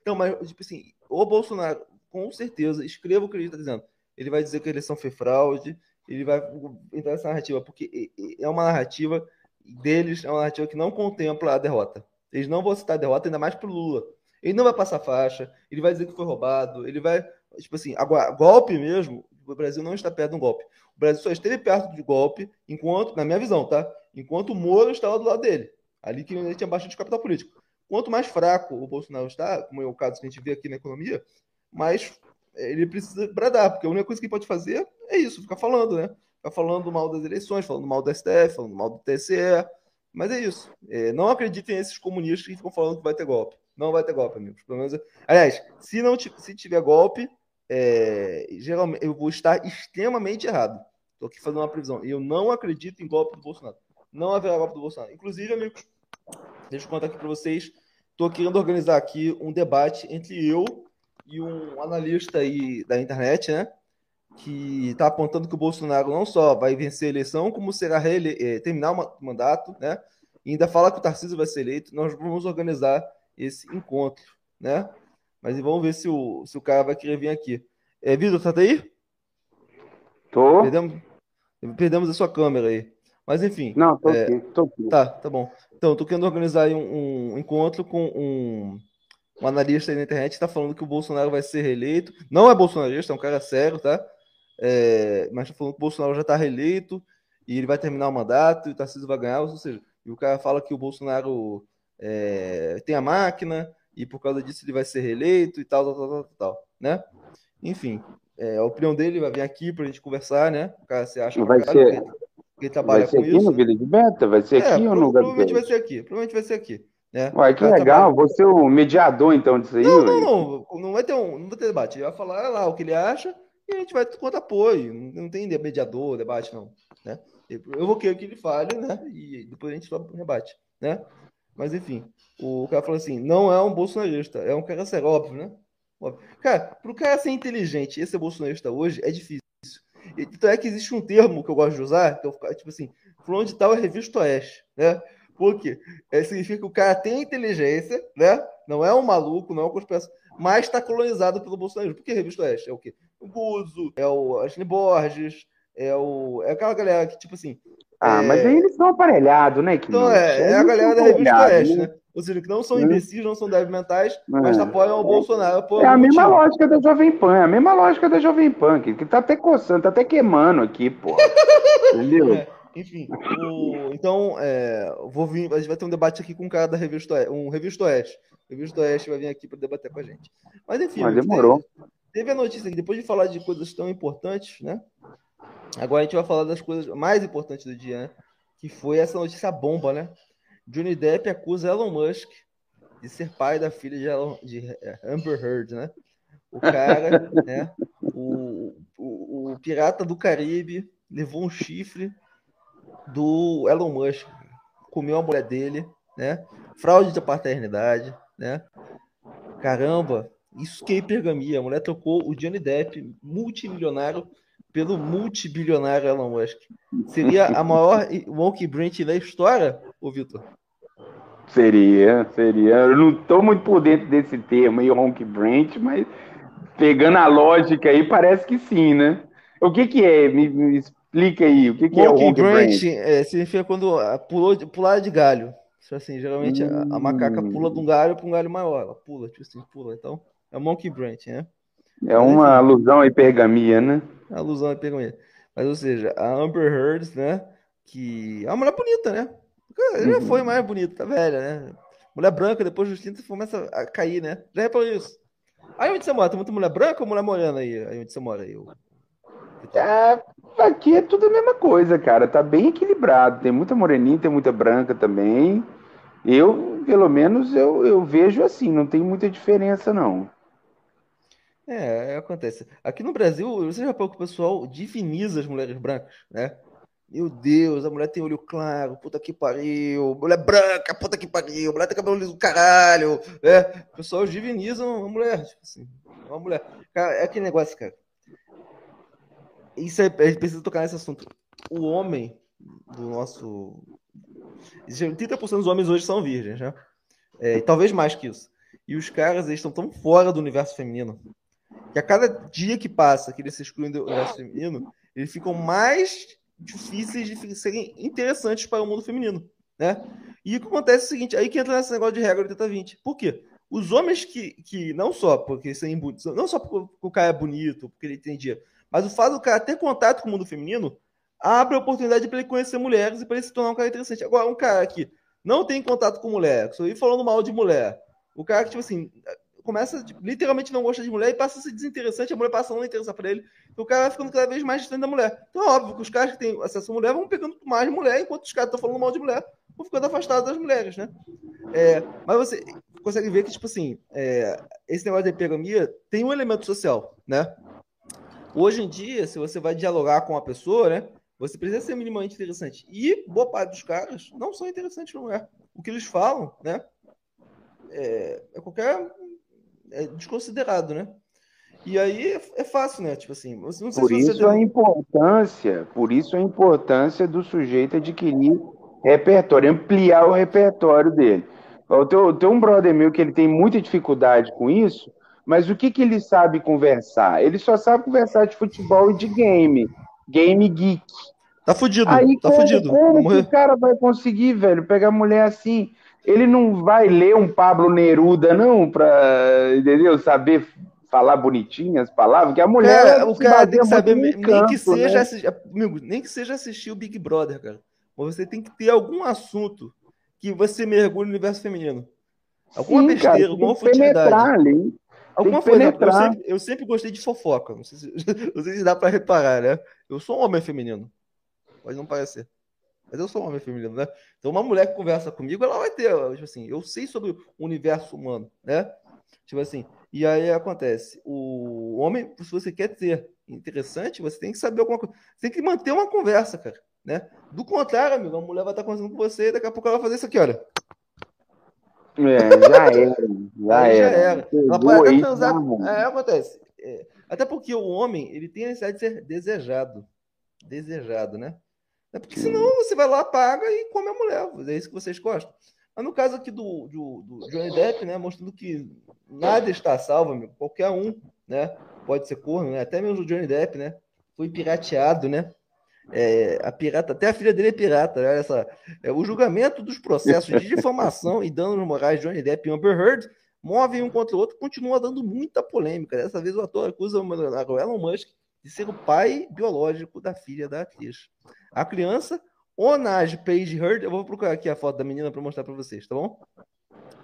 Então, mas, tipo assim, o Bolsonaro, com certeza, escreva o que ele está dizendo. Ele vai dizer que a eleição foi fraude, ele vai entrar nessa narrativa, porque é uma narrativa deles, é uma narrativa que não contempla a derrota. Eles não vão citar a derrota, ainda mais pro Lula. Ele não vai passar faixa, ele vai dizer que foi roubado, ele vai. Tipo assim, agora, golpe mesmo, o Brasil não está perto de um golpe. O Brasil só esteve perto de golpe enquanto, na minha visão, tá? Enquanto o Moro estava do lado dele. Ali que ele tinha bastante capital político. Quanto mais fraco o Bolsonaro está, como é o caso que a gente vê aqui na economia, mais ele precisa bradar, porque a única coisa que ele pode fazer é isso, ficar falando, né? Ficar falando mal das eleições, falando mal do STF, falando mal do TSE. Mas é isso. É, não acreditem nesses comunistas que ficam falando que vai ter golpe. Não vai ter golpe, amigos. Pelo menos... Aliás, se não se tiver golpe, é, geralmente eu vou estar extremamente errado. Estou aqui fazendo uma previsão. Eu não acredito em golpe do Bolsonaro não haverá golpe do Bolsonaro. Inclusive, amigos, deixa eu contar aqui para vocês. Estou querendo organizar aqui um debate entre eu e um analista aí da internet, né? Que está apontando que o Bolsonaro não só vai vencer a eleição, como será reele eh, terminar o mandato, né? E ainda fala que o Tarcísio vai ser eleito. Nós vamos organizar esse encontro, né? Mas vamos ver se o, se o cara vai querer vir aqui. É, Vitor, tá aí? Tô. Perdemos, perdemos a sua câmera aí. Mas enfim. Não, tô é, aqui, tô aqui. Tá, tá bom. Então, tô querendo organizar um, um encontro com um, um analista aí na internet que está falando que o Bolsonaro vai ser reeleito. Não é bolsonarista, é um cara sério, tá? É, mas está falando que o Bolsonaro já está reeleito e ele vai terminar o mandato e o Tarcísio vai ganhar, ou seja, e o cara fala que o Bolsonaro é, tem a máquina e por causa disso ele vai ser reeleito e tal, tal, tal, tal, tal né? Enfim, é, a opinião dele vai vir aqui para a gente conversar, né? O cara se acha vai ser, que trabalha vai ser com aqui isso. no Vila de Beta? Vai ser é, aqui ou no Provavelmente vai ser aqui. Provavelmente vai ser aqui. Né? Uai, que legal. Trabalha... Vou ser o mediador, então, disso aí. Não, não, não. Não vai ter, um, não vai ter debate. Ele vai falar lá o que ele acha e a gente vai contra apoio. Não, não tem mediador, debate, não. Né? Eu vou querer que ele fale, né? E depois a gente vai rebate, né? Mas enfim, o cara falou assim: não é um bolsonarista, é um cara sério, óbvio, né? Óbvio. Cara, pro cara ser inteligente e ser bolsonarista hoje é difícil. Então é que existe um termo que eu gosto de usar, que eu, tipo assim, fulano de tal é revista oeste, né? Porque é, significa que o cara tem inteligência, né? Não é um maluco, não é uma conspiração, mas está colonizado pelo bolsonarismo. Porque revista oeste é o quê? O Buzo, é o Ashley Borges, é, o, é aquela galera que, tipo assim. Ah, é... mas aí eles são aparelhados, né? Que então, é, é a galera da revista Oeste, né? Ou seja, que não são imbecis, não são débeis mentais, mas é. apoiam o Bolsonaro. Apoiam é a mesma motivo. lógica da Jovem Pan, é a mesma lógica da Jovem Pan, que, que tá até coçando, tá até queimando aqui, pô. Entendeu? É, enfim, o, então, é, vou vir, a gente vai ter um debate aqui com um cara da Revista Oeste, um Revista Oeste. Revista Oeste vai vir aqui para debater com a gente. Mas enfim, mas demorou. Teve, teve a notícia que depois de falar de coisas tão importantes, né? Agora a gente vai falar das coisas mais importantes do dia, né? Que foi essa notícia bomba, né? Johnny Depp acusa Elon Musk de ser pai da filha de, Elon, de Amber Heard, né? O cara, né? O, o, o, pirata do Caribe levou um chifre do Elon Musk, comeu a mulher dele, né? Fraude de paternidade, né? Caramba, isso que é hipergamia. A mulher trocou o Johnny Depp, multimilionário, pelo multibilionário Elon Musk. Seria a maior monkey branch da história, ô Vitor? Seria, seria. Eu não estou muito por dentro desse termo aí, Honk Branch, mas pegando a lógica aí, parece que sim, né? O que que é? Me, me explica aí, o que que Honk é o Honk Branch? Branch é, significa quando pulou, pular de galho. Assim, geralmente hum. a, a, macaca pula de um galho para um galho maior. Ela pula, tipo assim, pula. Então, é o Monkey Branch, né? É uma alusão à hipergamia, né? Alusão à hipergamia. Mas, ou seja, a Amber Heard, né? Que é uma mulher bonita, né? Já uhum. foi mais bonita, tá velha, né? Mulher branca, depois dos 30, começa a cair, né? Já reparou isso? Aí onde você mora? Tem muita mulher branca ou mulher morena aí? Aí onde você mora aí? É, aqui é tudo a mesma coisa, cara. Tá bem equilibrado. Tem muita moreninha, tem muita branca também. Eu, pelo menos, eu, eu vejo assim, não tem muita diferença, não. É, acontece. Aqui no Brasil, você já reparou que o pessoal diviniza as mulheres brancas, né? Meu Deus, a mulher tem olho claro, puta que pariu. Mulher branca, puta que pariu. Mulher tem cabelo liso caralho. Né? Os pessoas divinizam a mulher. Tipo assim, uma mulher. Cara, é aquele negócio, cara. Isso é, a gente precisa tocar nesse assunto. O homem do nosso. 30% dos homens hoje são virgens, né? É, e talvez mais que isso. E os caras eles estão tão fora do universo feminino que a cada dia que passa que eles se excluem do universo feminino, eles ficam mais difíceis de serem interessantes para o mundo feminino, né? E o que acontece é o seguinte, aí que entra nesse negócio de regra 80-20. Por quê? Os homens que, que não só porque são não só porque o cara é bonito, porque ele tem dinheiro, mas o fato do cara ter contato com o mundo feminino abre a oportunidade para ele conhecer mulheres e para ele se tornar um cara interessante. Agora, um cara que não tem contato com mulher, só ir falando mal de mulher, o cara que, tipo assim, começa, tipo, literalmente não gosta de mulher e passa a ser desinteressante, a mulher passa a não interessar pra ele, então o cara vai ficando cada vez mais distante da mulher. Então é óbvio que os caras que têm acesso à mulher vão pegando mais mulher, enquanto os caras estão falando mal de mulher, vão ficando afastados das mulheres, né? É, mas você consegue ver que, tipo assim, é, esse negócio da epigamia tem um elemento social, né? Hoje em dia, se você vai dialogar com uma pessoa, né? Você precisa ser minimamente interessante. E boa parte dos caras não são interessantes, não é? O que eles falam, né? É, é qualquer é desconsiderado, né? E aí é, é fácil, né? Tipo assim, não sei por isso a importância, por isso a importância do sujeito adquirir repertório, ampliar o repertório dele. Eu tenho, tenho um brother meu que ele tem muita dificuldade com isso, mas o que, que ele sabe conversar? Ele só sabe conversar de futebol e de game, game geek. Tá fudido, Aí, tá como, fudido. Como que o cara vai conseguir, velho, pegar mulher assim? Ele não vai ler um Pablo Neruda, não, para entendeu? Saber falar bonitinhas as palavras, que a mulher. Cara, o cara tem que saber, nem, canto, que seja né? assistir, amigo, nem que seja assistir o Big Brother, cara. Mas você tem que ter algum assunto que você mergulhe no universo feminino. Alguma Sim, besteira, cara, alguma futilidade. Alguma coisa. Eu sempre, eu sempre, gostei de fofoca. Não sei, se, não sei se dá para reparar, né? Eu sou um homem feminino. Pode não parecer. Mas eu sou um homem feminino, né? Então, uma mulher que conversa comigo, ela vai ter, tipo assim, eu sei sobre o universo humano, né? Tipo assim, e aí acontece, o homem, se você quer ter interessante, você tem que saber alguma coisa, você tem que manter uma conversa, cara, né? Do contrário, amigo, a mulher vai estar conversando com você e daqui a pouco ela vai fazer isso aqui, olha. É, já era. Já Aí era. Ela Pegou pode até transar. bom. É, acontece. É, até porque o homem, ele tem a necessidade de ser desejado. Desejado, né? É porque senão você vai lá, paga e come a mulher. É isso que vocês gostam. Mas no caso aqui do, do, do Johnny Depp, né? Mostrando que nada está salvo, amigo. Qualquer um, né? Pode ser corno, né? Até mesmo o Johnny Depp, né? Foi pirateado, né? É, a pirata, até a filha dele é pirata, olha essa. É, o julgamento dos processos de difamação e danos morais de Johnny Depp e Amber Heard movem um contra o outro, continua dando muita polêmica. Dessa vez o ator acusa o Elon Musk de ser o pai biológico da filha da atriz. A criança, Onage Page Heard, eu vou procurar aqui a foto da menina para mostrar para vocês, tá bom?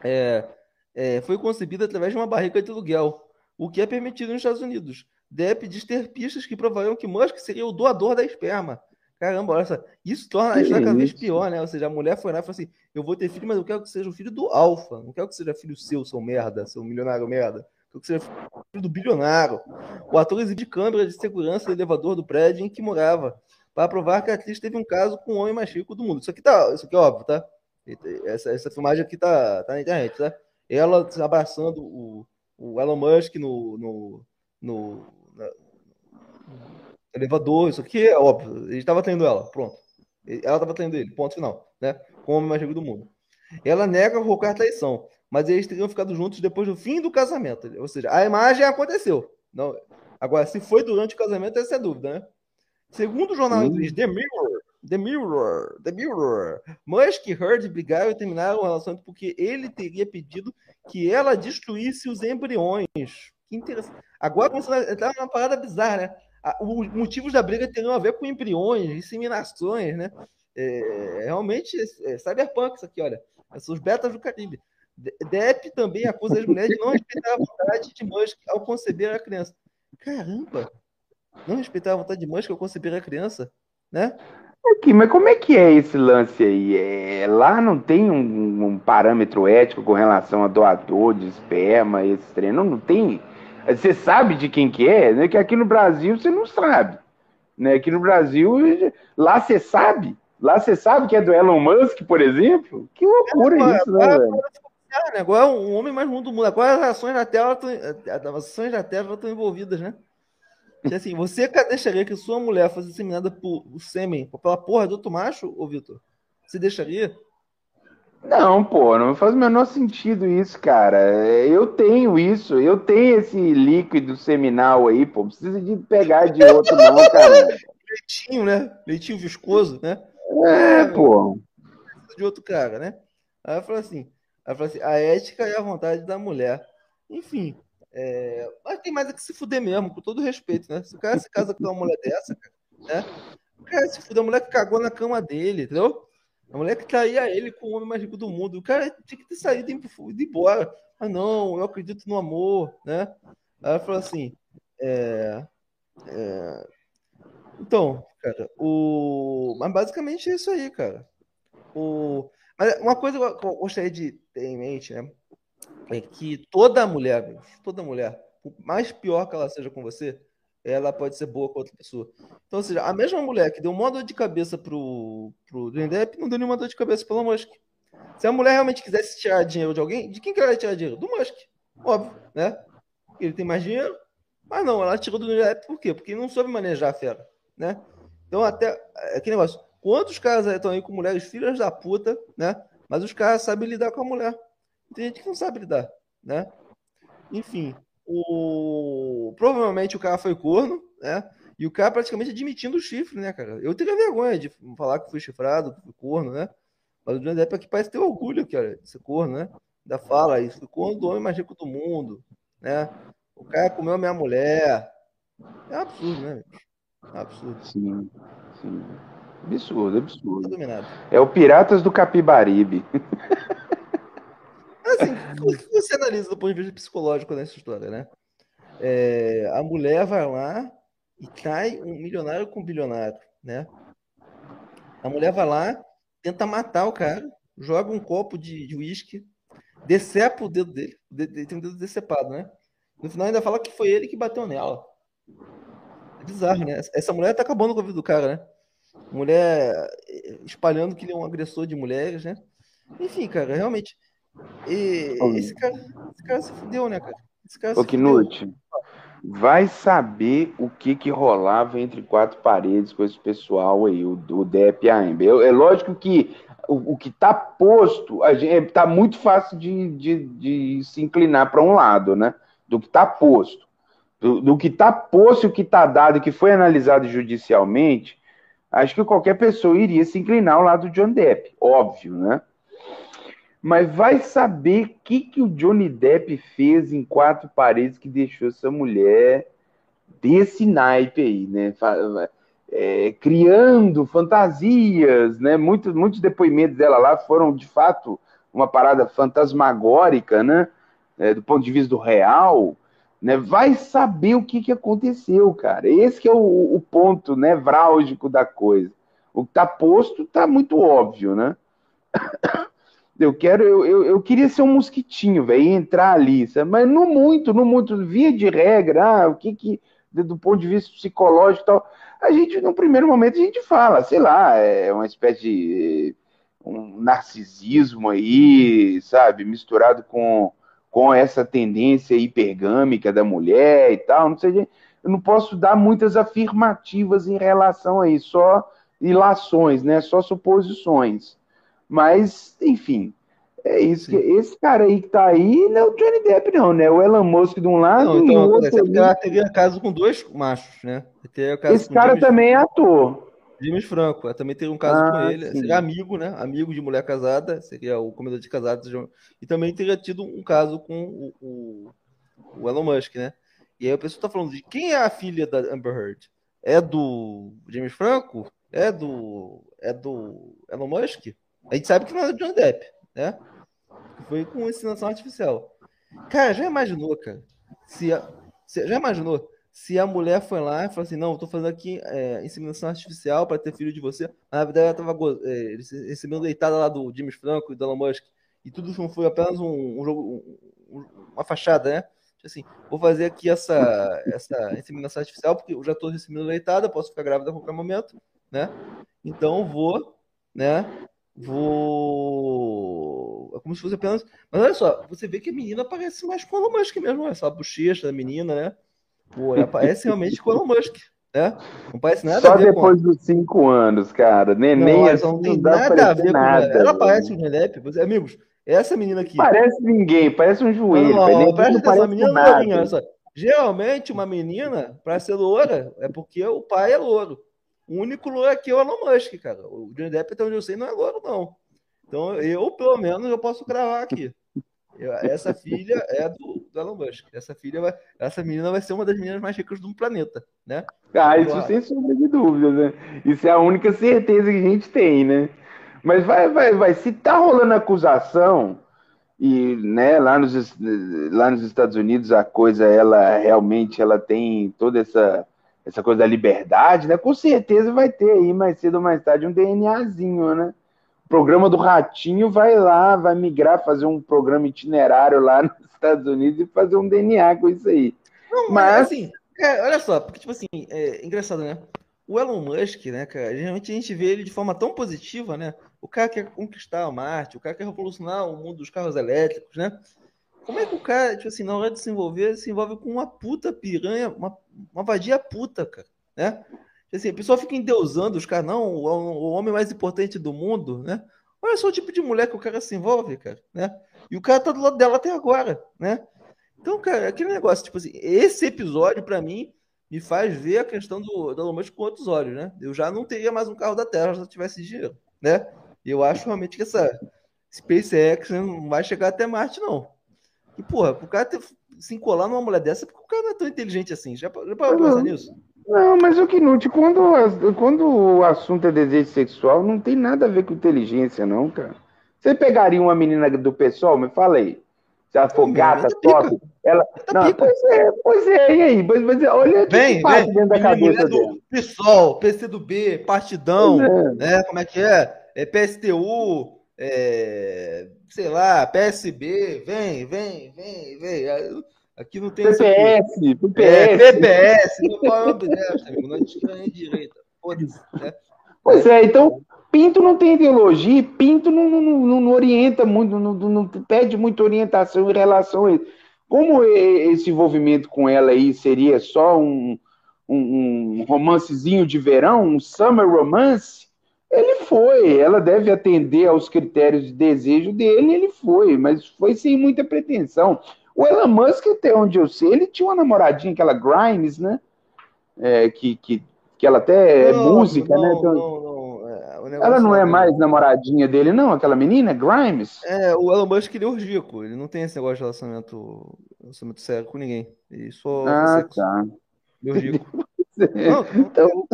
É, é, foi concebida através de uma barriga de aluguel, o que é permitido nos Estados Unidos. Depp diz ter pistas que provariam que Musk seria o doador da esperma. Caramba, olha só. Isso torna a história cada vez pior, né? Ou seja, a mulher foi lá e falou assim: eu vou ter filho, mas eu quero que seja o filho do Alfa. Não quero que seja filho seu, seu merda, seu milionário merda. Que filho do bilionário. O ator exibiu câmera de segurança do elevador do prédio em que morava, para provar que a atriz teve um caso com o homem mais rico do mundo. Isso aqui tá, isso aqui é óbvio, tá? Essa, essa filmagem aqui tá, tá na internet, tá? Ela abraçando o, o Elon Musk no, no, no, na- elevador, isso aqui é óbvio. Ele estava tendo ela, pronto. Ela estava tendo ele, ponto final, né? Com o homem mais rico do mundo. Ela nega qualquer traição, mas eles teriam ficado juntos depois do fim do casamento. Ou seja, a imagem aconteceu. Não, agora, se foi durante o casamento, essa é a dúvida, né? Segundo o jornal inglês The Mirror, The Mirror, The Mirror, Musk e Heard brigaram e terminaram o relacionamento porque ele teria pedido que ela destruísse os embriões. Que interessante. Agora começou a entrar uma parada bizarra, né? Os motivos da briga teriam a ver com embriões, inseminações, né? É, realmente é, é cyberpunk isso aqui, olha. São os betas do Caribe. De- Depp também acusa as mulheres de não respeitar a vontade de Musk ao conceber a criança. Caramba! Não respeitar a vontade de Musk ao conceber a criança, né? Aqui, mas como é que é esse lance aí? É, lá não tem um, um parâmetro ético com relação a doador de esperma, esse trem? Não, não tem? Você sabe de quem que é? Né? Que aqui no Brasil você não sabe. Né? Aqui no Brasil, lá você sabe. Lá você sabe que é do Elon Musk, por exemplo? Que loucura Agora- isso, né, velho? Ah, né? Agora é um homem mais mundo do mundo. Agora as ações da Terra estão, as ações da Terra estão envolvidas, né? Assim, você deixaria que sua mulher fosse inseminada por sêmen pela porra do outro macho, ô Vitor? Você deixaria? Não, pô, não faz o menor sentido isso, cara. É, Eu tenho isso, eu tenho esse líquido seminal aí, pô. Precisa de pegar de outro, não, cara. Leitinho, né? Leitinho viscoso, né? É, pô. de outro cara, né? Aí ela falou assim, ela falou assim, a ética é a vontade da mulher. Enfim, é, mas tem mais é que se fuder mesmo, com todo respeito, né? Se o cara se casa com uma mulher dessa, né? O cara se fuder, a mulher que cagou na cama dele, entendeu? A mulher que traía ele com o homem mais rico do mundo. O cara tinha que ter saído e ido embora. Ah, não, eu acredito no amor, né? Ela falou assim, é, é, então, cara, o... Mas basicamente é isso aí, cara. O... Mas uma coisa que eu gostaria de ter em mente, né? É que toda mulher, toda mulher, por mais pior que ela seja com você, ela pode ser boa com outra pessoa. Então, ou seja, a mesma mulher que deu uma dor de cabeça pro, pro Johnny Depp não deu nenhuma dor de cabeça pelo Musk. Se a mulher realmente quisesse tirar dinheiro de alguém, de quem que ela ia tirar dinheiro? Do Musk. Óbvio, né? Ele tem mais dinheiro. Mas não, ela tirou do Johnny por quê? Porque ele não soube manejar a fera, né? Então, até. É aquele negócio. Quantos caras estão aí com mulheres filhas da puta, né? Mas os caras sabem lidar com a mulher. Tem gente que não sabe lidar, né? Enfim, o... provavelmente o cara foi corno, né? E o cara praticamente admitindo o chifre, né, cara? Eu teria vergonha de falar que fui chifrado, que fui corno, né? Mas o Johnny Depp aqui parece ter orgulho, cara, ser corno, né? Da fala isso, corno do homem mais rico do mundo, né? O cara comeu a minha mulher. É um absurdo, né? É um absurdo. Sim, sim. Absurdo, Tá absurdo. dominado. É o Piratas do Capibaribe. Assim, o que você analisa do ponto de vista psicológico nessa história, né? É, a mulher vai lá e cai um milionário com um bilionário, né? A mulher vai lá, tenta matar o cara, joga um copo de de uísque, decepa o dedo dele, o dedo- ele tem o dedo decepado, né? No final ainda fala que foi ele que bateu nela. É bizarro, né? Essa mulher tá acabando com a vida do cara, né? Mulher eh, espalhando que ele é um agressor de mulheres, né? Enfim, cara, realmente. E esse cara, esse cara se fudeu, né, cara? Esse cara Ô, Knut, vai saber o que que rolava entre quatro paredes com esse pessoal aí, o, o DEP e a AMB. É lógico que o, o que está posto, a gente, tá muito fácil de, de, de se inclinar para um lado, né? Do que está posto. Do, do que está posto e o que está dado e que foi analisado judicialmente, acho que qualquer pessoa iria se inclinar ao lado do John Depp, óbvio, né? Mas vai saber o que, que o Johnny Depp fez em quatro paredes que deixou essa mulher desse naipe aí, né? É, criando fantasias, né? Muitos, muitos depoimentos dela lá foram de fato uma parada fantasmagórica, né? É, do ponto de vista do real, né? Vai saber o que, que aconteceu, cara. Esse que é o, o ponto nevrálgico da coisa. O que está posto está muito óbvio, né? Eu quero, eu, eu, eu queria ser um mosquitinho, velho, entrar ali, sabe? mas não muito, não muito, via de regra, ah, o que que, do ponto de vista psicológico e tal, a gente, no primeiro momento, a gente fala, sei lá, é uma espécie de um narcisismo aí, sabe, misturado com, com essa tendência hipergâmica da mulher e tal, não sei, eu não posso dar muitas afirmativas em relação a isso, só ilações, né, só suposições. Mas, enfim, é isso. Que, esse cara aí que tá aí não é o Johnny Depp, não, né? O Elon Musk de um lado não, então, e o outro. Ali... Ela teria caso com dois machos, né? Esse cara James... também é ator. James Franco, também teria um caso ah, com ele. Sim. Seria amigo, né? Amigo de mulher casada, seria o comedor de casados. E também teria tido um caso com o, o, o Elon Musk, né? E aí o pessoal tá falando de quem é a filha da Amber Heard? É do James Franco? É do. É do Elon Musk? A gente sabe que não é do John Depp, né? Foi com ensinação artificial. Cara, já imaginou, cara? Se, a, se já imaginou se a mulher foi lá e falou assim: Não, eu tô fazendo aqui é, inseminação artificial para ter filho de você. Na verdade ela tava é, recebendo deitada lá do James Franco e do Elon Musk. E tudo foi apenas um, um jogo, um, uma fachada, né? Tipo assim, vou fazer aqui essa, essa inseminação artificial, porque eu já estou recebendo deitada, posso ficar grávida a qualquer momento, né? Então vou, né? vou. É como se fosse apenas. Mas olha só, você vê que a menina parece mais com o Elon Musk mesmo, essa bochecha da menina, né? Pô, parece realmente com o Elon Musk. Né? Não parece nada Só a ver depois com... dos cinco anos, cara. Nem, não, assim, não tem nada a ver nada, com ela. Ela parece um Redepp. Amigos, essa menina aqui. Parece ninguém, parece um joelho. Não, não, não parece essa menina lourinha, só. Geralmente, uma menina, para ser loura, é porque o pai é louro. O único louro aqui é o Elon Musk, cara. O Johnny Depp, até onde eu sei, não é louro, não. Então, eu, pelo menos, eu posso gravar aqui. Essa filha é do, do, Elon Musk. Essa filha vai, essa menina vai ser uma das meninas mais ricas do planeta, né? Ah, isso sem sombra de dúvida, né? Isso é a única certeza que a gente tem, né? Mas vai, vai, vai. Se tá rolando acusação e, né, lá nos, lá nos Estados Unidos a coisa, ela realmente, ela tem toda essa essa coisa da liberdade, né? Com certeza vai ter aí mais cedo ou mais tarde um DNAzinho, né? O programa do Ratinho vai lá, vai migrar, fazer um programa itinerário lá nos Estados Unidos e fazer um DNA com isso aí. Não, mas assim, é, olha só, porque tipo assim, é engraçado, né? O Elon Musk, né, cara, geralmente a gente vê ele de forma tão positiva, né? O cara quer conquistar Marte, o cara quer revolucionar o mundo dos carros elétricos, né? Como é que o cara, tipo assim, na hora de se envolver, se envolve com uma puta piranha, uma, uma vadia puta, cara, né? Tipo assim, a pessoa fica endeusando os caras, não, o, homem mais importante do mundo, né? Olha só o tipo de mulher que o cara se envolve, cara, né? E o cara tá do lado dela até agora, né? Então, cara, aquele negócio, tipo assim, esse episódio, para mim, me faz ver a questão do, Elon Musk com outros olhos, né? Eu já não teria mais um carro da Terra se eu tivesse dinheiro, né? Eu acho realmente que essa SpaceX não vai chegar até Marte, não. E, porra, o cara ter, se encolar numa mulher dessa, porque o cara não é tão inteligente assim. Já, já parou pra pensar nisso? Não, mas o que Knut, quando, quando o assunto é desejo sexual, não tem nada a ver com inteligência, não, cara. Você pegaria uma menina do pessoal, me fala aí. Se ela for gata, top, ela. Não, pois é, pois é, e aí? Mas, mas olha o que passa dentro da cabeça do PSOL, PCdoB, Partidão, é. né? Como é que é? é PSTU, é, sei lá, PSB, vem, vem, vem, vem. Aqui não tem PPS, PPS. É, PPS, não qual é o amigo, não é de direita. Foda-se, né? Pois é, então Pinto não tem ideologia, Pinto não, não, não, não orienta muito, não, não, pede muita orientação em relação a isso. Como esse envolvimento com ela aí seria só um, um, um romancezinho de verão, um summer romance, ele foi. Ela deve atender aos critérios de desejo dele, ele foi, mas foi sem muita pretensão. O Elon Musk, até onde eu sei, ele tinha uma namoradinha, aquela Grimes, né? É, que, que, que ela até é não, é música, não, né? Então, não, não. É, ela não é mais namoradinha dele, não? Aquela menina, Grimes? É, o Elon Musk ele é orgico, ele não tem esse negócio de relacionamento, relacionamento sério com ninguém. Ele só ah, sexo. tá. Orgico. não, então...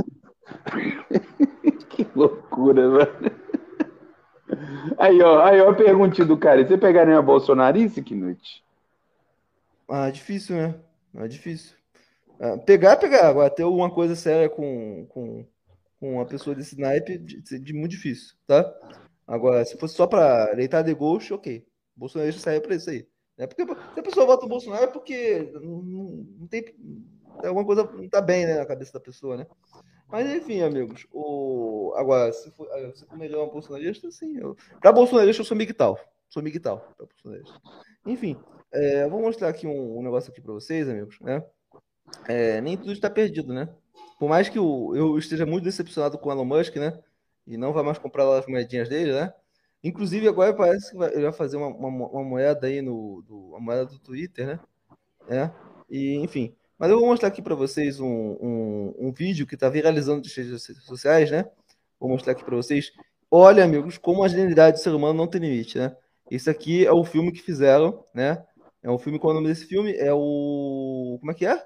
que loucura, velho. Aí, ó, aí, ó, a perguntinha do cara. Você pegaria uma bolsonarice, Knut? Ah, difícil, né? É difícil. Ah, pegar, pegar. Agora, ter alguma coisa séria com, com, com uma pessoa desse naipe, de, de muito difícil, tá? Agora, se fosse só para deitar de ghost, ok. Bolsonaro saiu para isso aí. É porque se a pessoa vota o Bolsonaro é porque não, não tem alguma coisa não tá bem né, na cabeça da pessoa, né? Mas enfim, amigos. O... Agora, se for, ah, se for melhor uma bolsonarista, sim. Eu... Pra bolsonarista, eu sou migtal. Sou. Pra bolsonarista. Enfim, é, vou mostrar aqui um, um negócio aqui para vocês, amigos, né? É, nem tudo está perdido, né? Por mais que eu, esteja muito decepcionado com o Elon Musk, né? E não vai mais comprar as moedinhas dele, né? Inclusive, agora parece que vai, ele vai fazer uma, uma, uma moeda aí no. Do, uma moeda do Twitter, né? É. E, enfim. Mas eu vou mostrar aqui para vocês um, um, um, vídeo que está viralizando nas redes sociais, né? Vou mostrar aqui para vocês. Olha, amigos, como a genialidade do ser humano não tem limite, né? Esse aqui é o filme que fizeram, né? É um filme, qual é o nome desse filme? É o. Como é que é?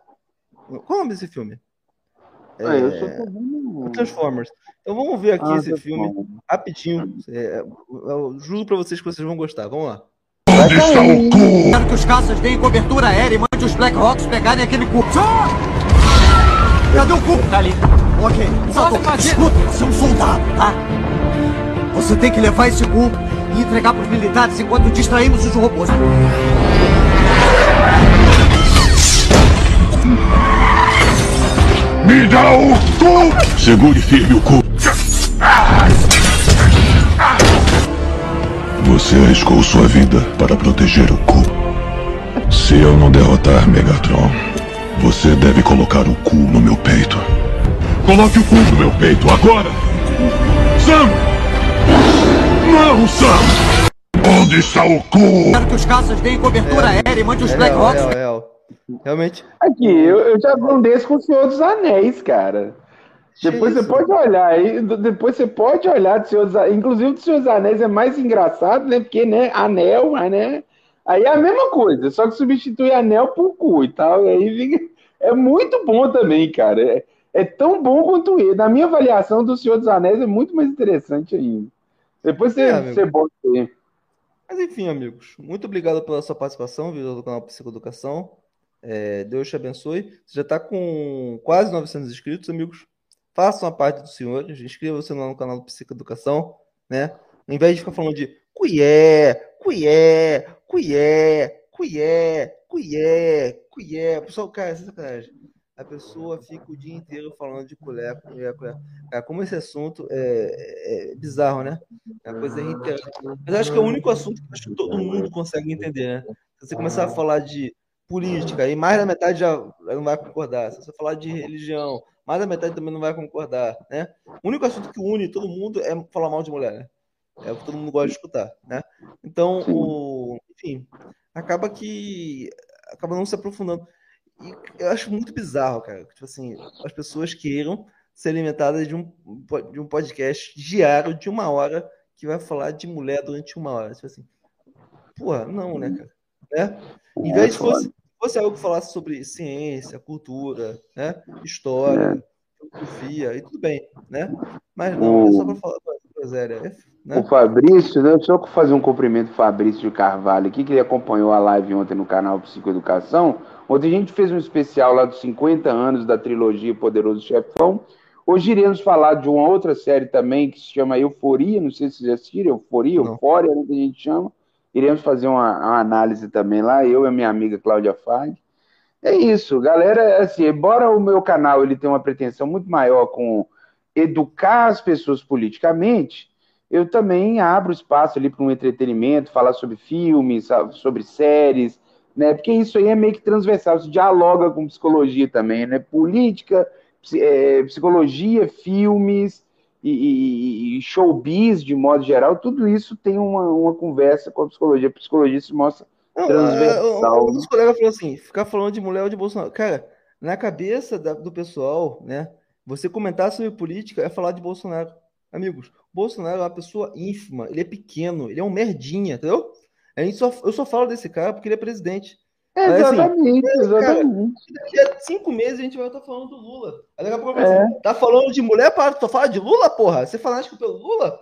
Qual é o nome desse filme? É... Ah, eu só tô vendo... Transformers. Então vamos ver aqui ah, esse filme rapidinho. É, eu juro pra vocês que vocês vão gostar. Vamos lá. Onde está o cu? Quero que os caças deem cobertura aérea e mande os Black Hawks pegarem aquele cu. Cadê o cu? Tá ali. Ok. Só escuta, você é um soldado, tá? Você tem que levar esse cu e entregar para os militares enquanto distraímos os robôs. Me dá o cu! Segure firme o cu. Você arriscou sua vida para proteger o cu. Se eu não derrotar Megatron, você deve colocar o cu no meu peito. Coloque o cu no meu peito agora! Sam! Não, Sam! Onde está o cu? Quero que os caças deem cobertura é, aérea e mande os é, Black Hawks. Realmente. Aqui, eu, eu já desse com o Senhor dos Anéis, cara. Depois você pode olhar aí, depois você pode olhar do Senhor dos Anéis. Inclusive, do Senhor dos Anéis é mais engraçado, né? Porque, né, anel, né? Aí é a mesma coisa, só que substitui anel por cu e tal. aí fica... É muito bom também, cara. É, é tão bom quanto ele. Na minha avaliação do Senhor dos Anéis é muito mais interessante ainda. Depois você, é, você bota aí. Mas enfim, amigos, muito obrigado pela sua participação, vídeo do canal Psicoeducação. É, Deus te abençoe. Você já está com quase 900 inscritos, amigos. Façam a parte dos senhores. Inscreva-se lá no canal do Psicoeducação, né? Ao invés de ficar falando de cuié, cuié, cuié, cuié, cuié, cuié. Pessoal, cara, essa é a pessoa fica o dia inteiro falando de colher, colher, colher. Cara, como esse assunto é, é bizarro, né? É coisa reiterada. Mas acho que é o único assunto que, que todo mundo consegue entender, né? Se você começar a falar de política, aí mais da metade já não vai concordar. Se você falar de religião, mais da metade também não vai concordar, né? O único assunto que une todo mundo é falar mal de mulher, né? É o que todo mundo gosta de escutar, né? Então, o, enfim, acaba que acaba não se aprofundando. E eu acho muito bizarro, cara. Tipo assim, as pessoas queiram ser alimentadas de um, de um podcast diário de uma hora que vai falar de mulher durante uma hora. Tipo assim, porra, não, né, cara? Né? Em vez de fosse, fosse algo que falasse sobre ciência, cultura, né? História, filosofia, e tudo bem, né? Mas não, é só para falar groselha. É, né? O Fabrício, né? Só fazer um cumprimento Fabrício de Carvalho aqui, que ele acompanhou a live ontem no canal Psicoeducação. Ontem a gente fez um especial lá dos 50 anos da trilogia Poderoso Chefão. Hoje iremos falar de uma outra série também que se chama Euforia, não sei se vocês assistiram, Euforia, não. Eufória, né, que a gente chama. Iremos fazer uma, uma, análise também lá, eu e a minha amiga Cláudia Fag. É isso, galera, assim, embora o meu canal ele tenha uma pretensão muito maior com educar as pessoas politicamente, eu também abro espaço ali para um entretenimento, falar sobre filmes, sobre séries, né? Porque isso aí é meio que transversal, isso dialoga com psicologia também, né? Política, é, psicologia, filmes e, e, showbiz de modo geral, tudo isso tem uma, uma conversa com a psicologia. A psicologia se mostra transversal. Um dos colegas falou assim: ficar falando de mulher ou de Bolsonaro. Cara, na cabeça da, do pessoal, né? Você comentar sobre política é falar de Bolsonaro. Amigos, Bolsonaro é uma pessoa ínfima, ele é pequeno, ele é um merdinha, entendeu? A gente só, eu só falo desse cara porque ele é presidente. Exatamente, assim, exatamente. Cara, daqui a cinco meses a gente vai estar falando do Lula. Aí daqui a pouco é. assim, tá falando de mulher, para, tu fala de Lula, porra? Você fanático pelo Lula?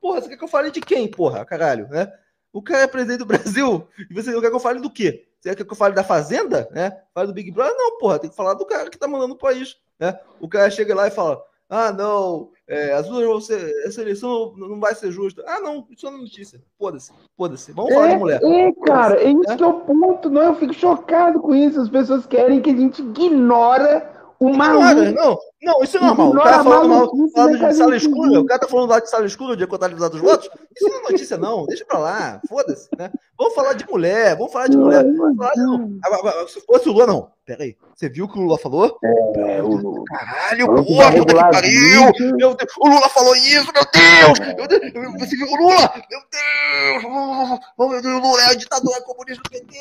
Porra, você quer que eu fale de quem, porra? Caralho, né? O cara é presidente do Brasil e você quer que eu fale do quê? Você quer que eu fale da Fazenda, né? Fale do Big Brother? Não, porra, tem que falar do cara que tá mandando o país, né? O cara chega lá e fala, ah, não, é, as duas vão ser, essa eleição não vai ser justa. Ah, não, isso é uma notícia. Foda-se, foda-se. Vamos é, falar de mulher. É, cara, é isso que é o ponto. Não, eu fico chocado com isso. As pessoas querem que a gente ignora o maluco. Não, não, isso é normal. O cara falando mal falando de sala escura, o cara tá falando lá de sala escura, de contabilidade dos votos. Isso não é notícia, não. Deixa pra lá. Foda-se, né? Vamos falar de mulher, vamos falar de mulher. Vamos falar, não. Agora, se fosse o Lula, não. Pera aí. Você viu o que o Lula falou? É, o. Caralho, porra, puta que pariu! Meu Deus, o Lula falou isso, meu Deus! Meu Deus! Você viu o Lula? Meu Deus! Meu Deus, o Lula é ditador, é comunista do PT!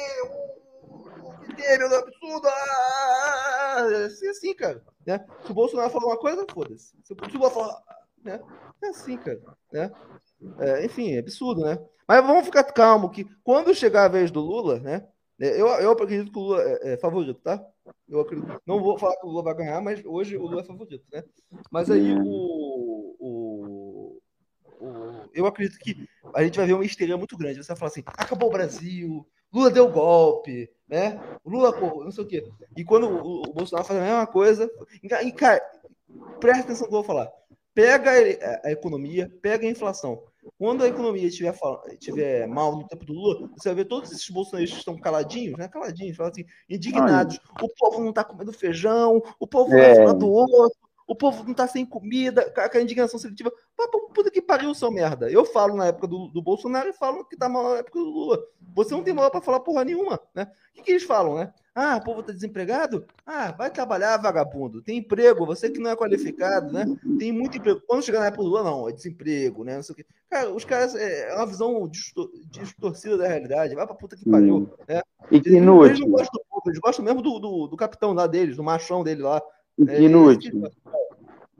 PT, meu Deus, absurdo! Ah, é assim, cara. Né? Se o Bolsonaro falar uma coisa, foda-se. Se o Lula falar. Né? É assim, cara. Né? É, enfim, é absurdo, né? Mas vamos ficar calmo que quando chegar a vez do Lula, né? Eu, eu acredito que o Lula é, é favorito, tá? Eu acredito. Não vou falar que o Lula vai ganhar, mas hoje o Lula é favorito, né? Mas aí o, o, o eu acredito que a gente vai ver uma histeria muito grande. Você vai falar assim: acabou o Brasil, Lula deu golpe, né? O Lula, não sei o quê. E quando o, o Bolsonaro faz a mesma coisa. E, cara, presta atenção no que eu vou falar. Pega a, a economia, pega a inflação. Quando a economia estiver, estiver mal no tempo do Lula, você vai ver todos esses bolsonaristas que estão caladinhos, né? Caladinhos, assim, indignados. Ai. O povo não está comendo feijão, o povo é. não do outro, o povo não tá sem comida, com a indignação seletiva. Puta que pariu, seu merda. Eu falo na época do, do Bolsonaro e falo que tá mal na época do Lula. Você não tem moral para falar porra nenhuma, né? O que, que eles falam, né? Ah, o povo tá desempregado? Ah, vai trabalhar, vagabundo. Tem emprego, você que não é qualificado, né? Tem muito emprego. Quando chegar na época do Lula, não, é desemprego, né? Não sei o quê. Cara, os caras, é, é uma visão distorcida da realidade. Vai pra puta que pariu, né? E que inútil. Eles não gostam do povo, eles gostam mesmo do, do, do capitão lá deles, do machão dele lá. E que é, inútil.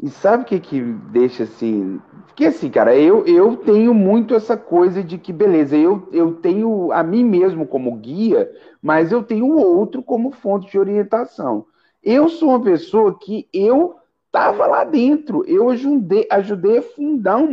E sabe o que que deixa assim? Porque assim, cara, eu, eu tenho muito essa coisa de que, beleza, eu, eu tenho a mim mesmo como guia, mas eu tenho o outro como fonte de orientação. Eu sou uma pessoa que eu estava lá dentro, eu ajudei, ajudei a fundar um